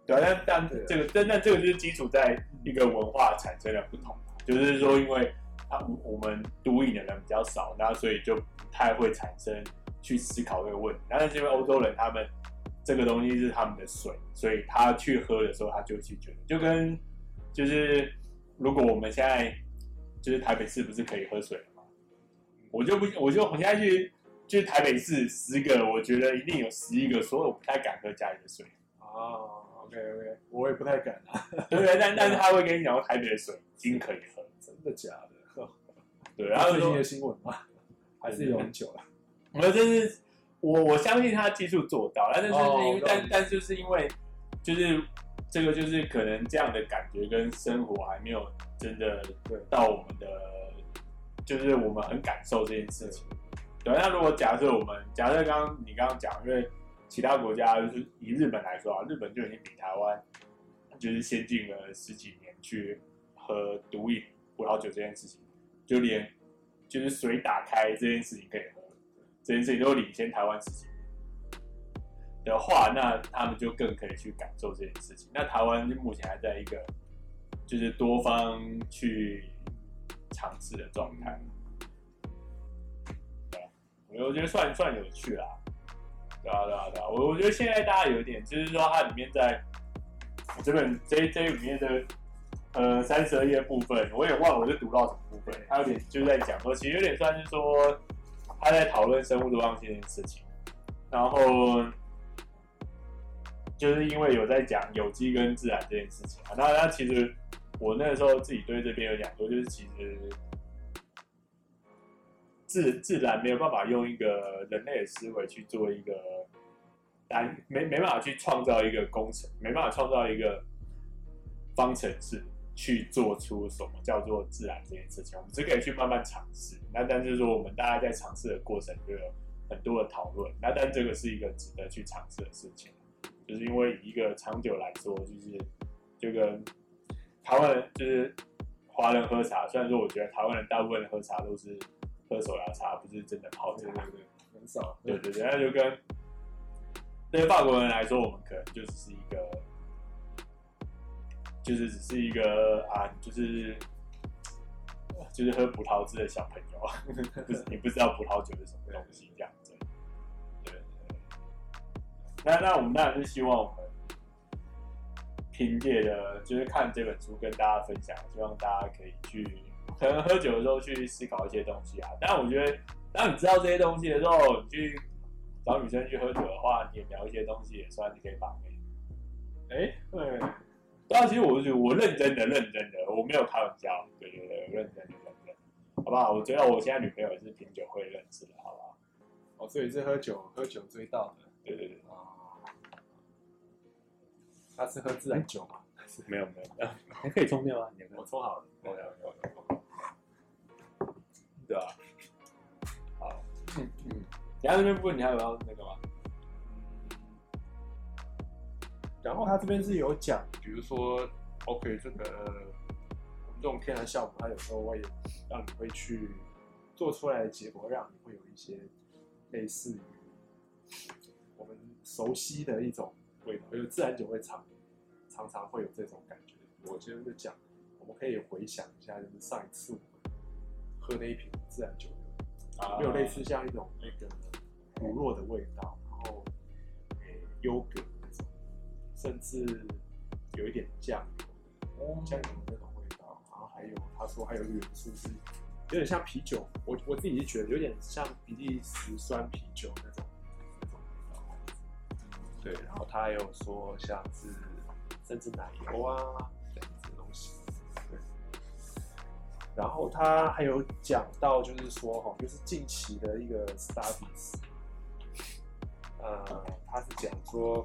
对啊，但但这个但但这个就是基础在一个文化产生的不同，就是说，因为他我们毒瘾的人比较少，那所以就不太会产生去思考这个问题。但是因为欧洲人他们。这个东西是他们的水，所以他去喝的时候，他就去觉得，就跟就是如果我们现在就是台北市不是可以喝水了吗？我就不，我就我现在去就是台北市十个，我觉得一定有十一个，所以我不太敢喝家里的水。哦，OK OK，我也不太敢啊。对对，但但是 [LAUGHS] 他会跟你讲说台北的水已经可以喝，真的假的？对，然后最近的新闻嘛？还是有很久了？我们这是。我我相信他技术做到，但是因为、oh, 但但就是因为就是这个就是可能这样的感觉跟生活还没有真的到我们的，就是我们很感受这件事情。对，那如果假设我们假设刚刚你刚刚讲，因为其他国家就是以日本来说啊，日本就已经比台湾就是先进了十几年去喝毒饮葡萄酒这件事情，就连就是水打开这件事情可以喝。这件事情都领先台湾自己的话，那他们就更可以去感受这件事情。那台湾目前还在一个就是多方去尝试的状态。对啊，我觉得算算有趣啦。对啊，对啊，对啊。我我觉得现在大家有一点，就是说它里面在这本这这里面的呃三十二页部分，我也忘了我是读到什么部分。它有点就是在讲说，其实有点算是说。他在讨论生物多样性这件事情，然后就是因为有在讲有机跟自然这件事情啊。那那其实我那时候自己对这边有讲过，就是其实自自然没有办法用一个人类的思维去做一个单，没没办法去创造一个工程，没办法创造一个方程式。去做出什么叫做自然这件事情，我们只可以去慢慢尝试。那但是说，我们大家在尝试的过程就有很多的讨论。那但这个是一个值得去尝试的事情，就是因为一个长久来说，就是就跟台湾人就是华人喝茶，虽然说我觉得台湾人大部分人喝茶都是喝手摇茶，不是真的泡茶，对对对，很少。对对对，那就跟对法国人来说，我们可能就只是一个。就是只是一个啊，就是就是喝葡萄汁的小朋友，[LAUGHS] 不是你不知道葡萄酒是什么东西这样子。对，那那我们当然是希望我们凭借的，就是看这本书跟大家分享，希望大家可以去可能喝酒的时候去思考一些东西啊。但我觉得，当你知道这些东西的时候，你去找女生去喝酒的话，你也聊一些东西，也算是可以把妹。哎，对。对啊，其实我是我认真的，认真的，我没有开玩笑。对对对，认真的，认真的，好不好？我觉得我现在女朋友也是品酒会认识的，好不好？哦，所以是喝酒喝酒追到的。对对对。啊。他是喝自然酒吗？没有没有。还可以充电吗？我充好了。有有有。对啊。好。嗯嗯。其他这边部分你还有要那个吗？然后他这边是有讲，比如说，OK，这个我们这种天然酵母，它有时候会让你会去做出来的结果，让你会有一些类似于我们熟悉的一种味道，因为自然酒会常常常会有这种感觉。我今天就讲，我们可以回想一下，就是上一次我们喝那一瓶自然酒有没有类似像一种那个乳酪的味道，然后诶优格。甚至有一点酱油，酱油的那种味道，然后还有他说还有一个元素是有点像啤酒，我我自己是觉得有点像比利时酸啤酒那种那种味道。对，然后他还有说像是甚至奶油啊这样子东西。对，然后他还有讲到就是说哈，就是近期的一个 studies，呃，他是讲说。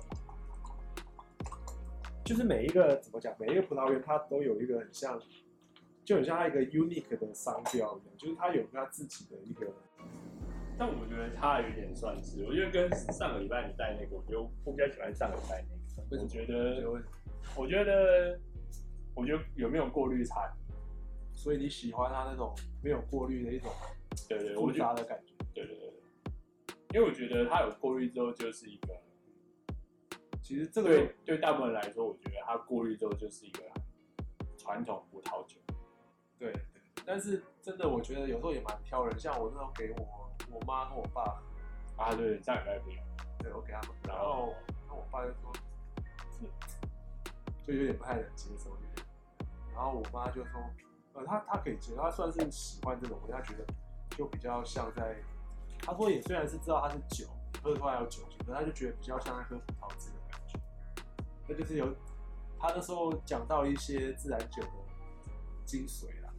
就是每一个怎么讲，每一个葡萄园它都有一个很像，就很像它一个 unique 的商标一样，就是它有它自己的一个。但我觉得它有点算是，我觉得跟上个礼拜你带那个，我觉得我比较喜欢上个礼拜那个。我觉得，我觉得，我觉得有没有过滤差？所以你喜欢它那种没有过滤的一种，对对，复杂的感觉。对对对，因为我觉得它有过滤之后就是一个。其实这个对对大部分人来说，我觉得它过滤之后就是一个传统葡萄酒。对对，但是真的我觉得有时候也蛮挑人，像我那时候给我我妈和我爸啊，对，上礼拜没有，对我给他们，然后那我爸就说，是，就有点不太能接受，有点，然后我妈就说，呃，他他可以接受，他算是喜欢这种，他觉得就比较像在，他说也虽然是知道它是酒，喝出来有酒精，可他就觉得比较像在喝葡萄汁。那就是有，他那时候讲到一些自然酒的精髓啦。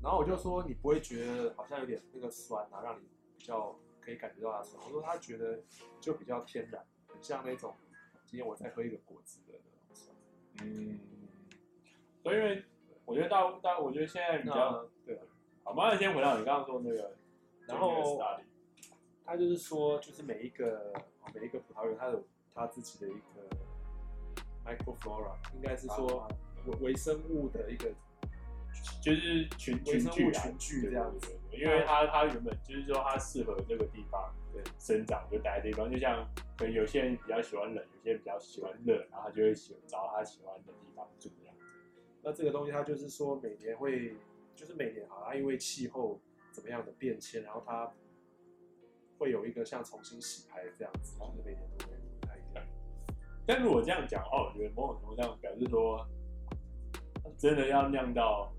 然后我就说，你不会觉得好像有点那个酸啊，让你比较可以感觉到它酸。我说他觉得就比较天然，很像那种今天我在喝一个果汁的那种酸。嗯，所以因为我觉得大大，我觉得现在比较对。好，马上先回到你刚刚说那个，然后。他就是说，就是每一个每一个葡萄园，它有它自己的一个 microflora，应该是说微微生物的一个，就是群群聚群聚这样子。因为它它原本就是说它适合这个地方对生长就待的地方，就像可能有些人比较喜欢冷，有些人比较喜欢热，然后他就会喜找他喜欢的地方住这样子。那这个东西它就是说每年会，就是每年好像因为气候怎么样的变迁，然后它。会有一个像重新洗牌这样子，就是每年都会不太一样。但如果这样讲的话，我觉得某种程度上表示说，真的要酿到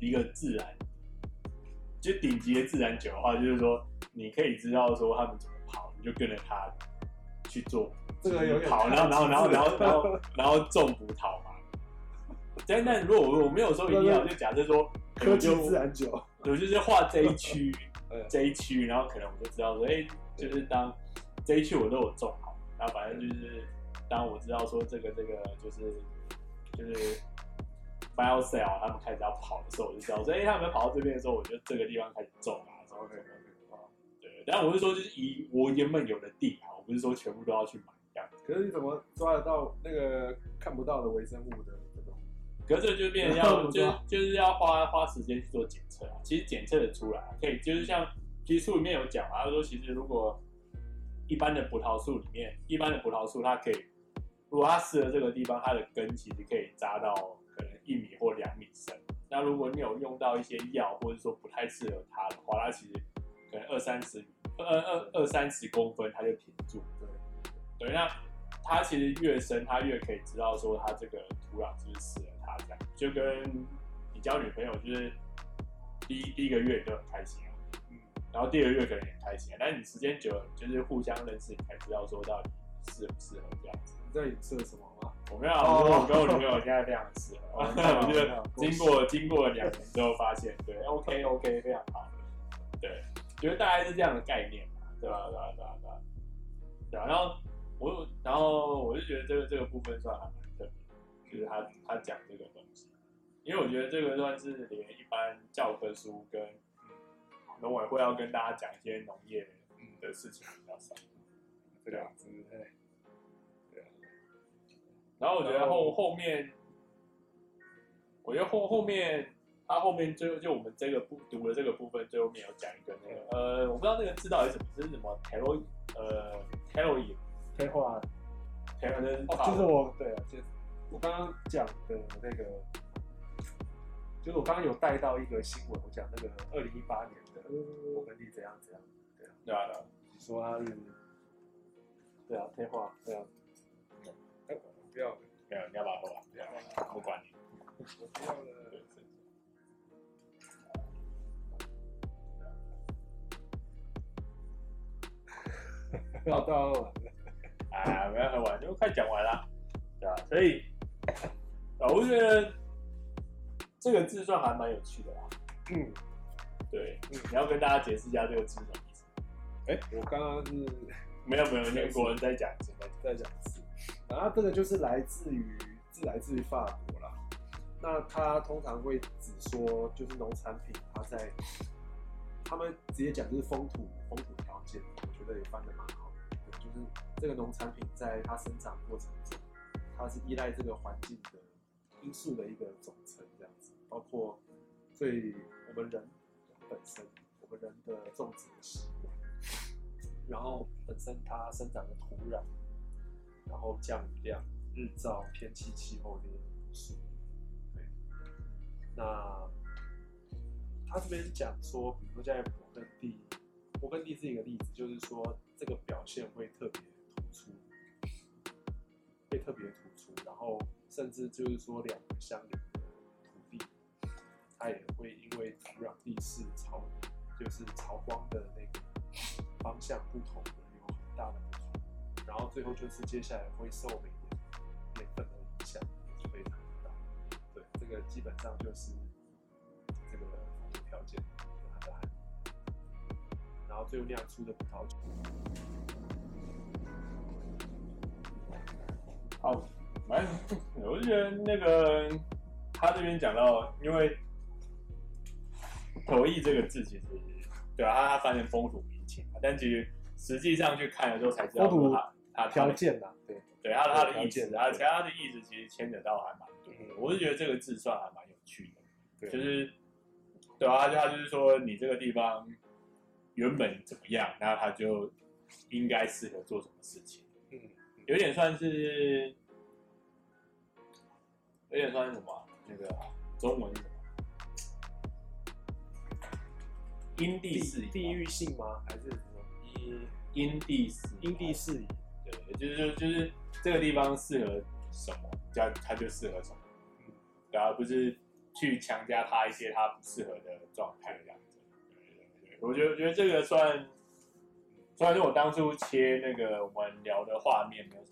一个自然，就顶级的自然酒的话，就是说你可以知道说他们怎么跑，你就跟着他去做这个有跑，然后然后然后然后然后然后种葡萄嘛。但但如果我没有说一定要，[LAUGHS] 就假设说科技自然酒，我就是画这一区。这一区，然后可能我就知道说，哎，就是当这一区我都有种好，然后反正就是当我知道说这个这个就是就是 bio cell 他们开始要跑的时候，我就知道说，哎，他们跑到这边的时候，我就这个地方开始种啊，然后可能对，但我是说就是以我原本有的地啊，我不是说全部都要去买这样。可是你怎么抓得到那个看不到的微生物的这种？可是这就变成要 [LAUGHS] 就就是要花花时间去做检测啊。其实检测的出来，可以就是像其实书里面有讲啊，他说其实如果一般的葡萄树里面，一般的葡萄树它可以，如果它适合这个地方，它的根其实可以扎到可能一米或两米深。那如果你有用到一些药，或者说不太适合它的话，它其实可能二三十米二二二三十公分它就停住。对对，那它其实越深，它越可以知道说它这个土壤是不是适合。就跟你交女朋友，就是第一第一个月都很开心啊，嗯，然后第二个月可能也开心啊，但是你时间久了，就是互相认识，你才知道说到底适不适合这样子。你知道你吃了什么吗？我没有，我跟我女朋友现在非常适合，[LAUGHS] 我觉得经过经过两年之后发现，对，OK OK，[LAUGHS] 非常好，对，觉得大概是这样的概念嘛，对吧？对吧？对吧？对吧？对啊，然后我然后我就觉得这个这个部分算就是他他讲这个东西。因为我觉得这个算是连一般教科书跟农委会要跟大家讲一些农业的事情比较少，这样子。对。然后我觉得后后面，我觉得后后面他后面最后就我们这个部读的这个部分最后面有讲一个那个呃，我不知道那个字到底是什么，这是什么 telo 呃 teloy 退化，可能哦，就是我对啊，就是我刚刚讲的那个。就是我刚刚有带到一个新闻，我讲那个二零一八年的勃艮第怎样怎样，对啊，对啊，你说他是，对啊，退化，对啊，哎，不要，不要，你要把它喝完，不要，不管你，我不要了，不要倒了，啊，不要喝完，就快讲完了，对啊，所以，[LAUGHS] 啊，我觉得。这个字算还蛮有趣的啦，嗯，对，嗯，你要跟大家解释一下这个字什么意思？哎，我刚刚是没 [LAUGHS] 有没有，英国人在讲一次，在讲一次，然后这个就是来自于是来自于法国啦，那他通常会只说就是农产品，他在他们直接讲就是风土风土条件，我觉得也翻得蛮好的，对，就是这个农产品在它生长过程中，它是依赖这个环境的因素的一个总称。包括对我们人本身，我们人的种植的习惯，然后本身它生长的土壤，然后降雨量、日照、天气、气候这些因素。对，那他这边讲说，比如说在勃艮第，勃艮第是一个例子，就是说这个表现会特别突出，特别突出，然后甚至就是说两个相邻的土地。它也会因为土壤地势朝，就是朝光的那个方向不同的有很大的不同，然后最后就是接下来会受每年年份的影响非常大。对，这个基本上就是这个风土条件跟它的，然后最后酿出的葡萄酒。好，来，我就觉得那个他这边讲到，因为。头意这个字其实，对啊，他他翻成风土民情，但其实实际上去看的时候才知道他他条件呐，对对，他他的意思，然后其他的意思其实牵扯到还蛮多。我是觉得这个字算还蛮有趣的，就是对啊，他就他就是说你这个地方原本怎么样，那他就应该适合做什么事情，嗯，有点算是有点算是什么那个中文。因地制宜，地域性吗？还是什么？因因地适因地适宜，对，就是就是这个地方适合什么，叫它就适合什么，嗯，然后不是去强加它一些它不适合的状态这样子。对对对，我觉得我觉得这个算，虽然说我当初切那个我们聊的画面没有什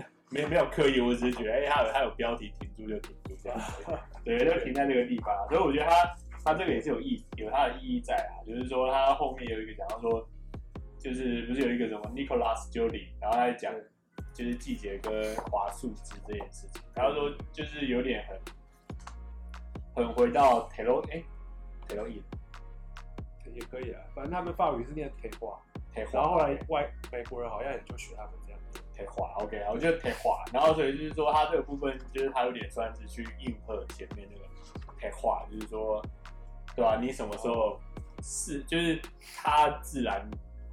么，没有没有刻意，我只是觉得哎，他有他有标题停住就停住这样，对，就停在这个地方，所以我觉得他他这个也是有意有它的意义在啊，就是说他后面有一个讲到说，就是不是有一个什么 Nicholas Joly，然后他在讲就是季节跟华树枝这件事情，然后说就是有点很很回到 Taylor 哎 Telo 也也可以啊，反正他们法语是念 Terroir，然后后来外美国人好像也就学他们这样子 Terroir OK 啊，我觉得 Terroir，然后所以就是说他这个部分就是他有点算是去应和前面那个 Terroir，就是说。对吧、啊？你什么时候是就是他自然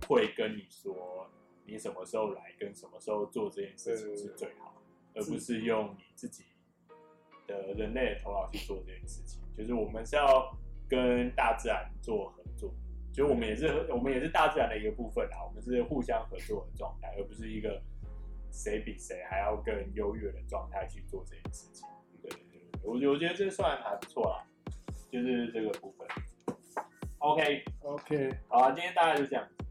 会跟你说，你什么时候来跟什么时候做这件事情是最好，而不是用你自己的人类的头脑去做这件事情。就是我们是要跟大自然做合作，就我们也是我们也是大自然的一个部分啊，我们是互相合作的状态，而不是一个谁比谁还要更优越的状态去做这件事情。对对对，我我觉得这算还不错啦。就是这个部分。OK OK，好啊，今天大概就这样子。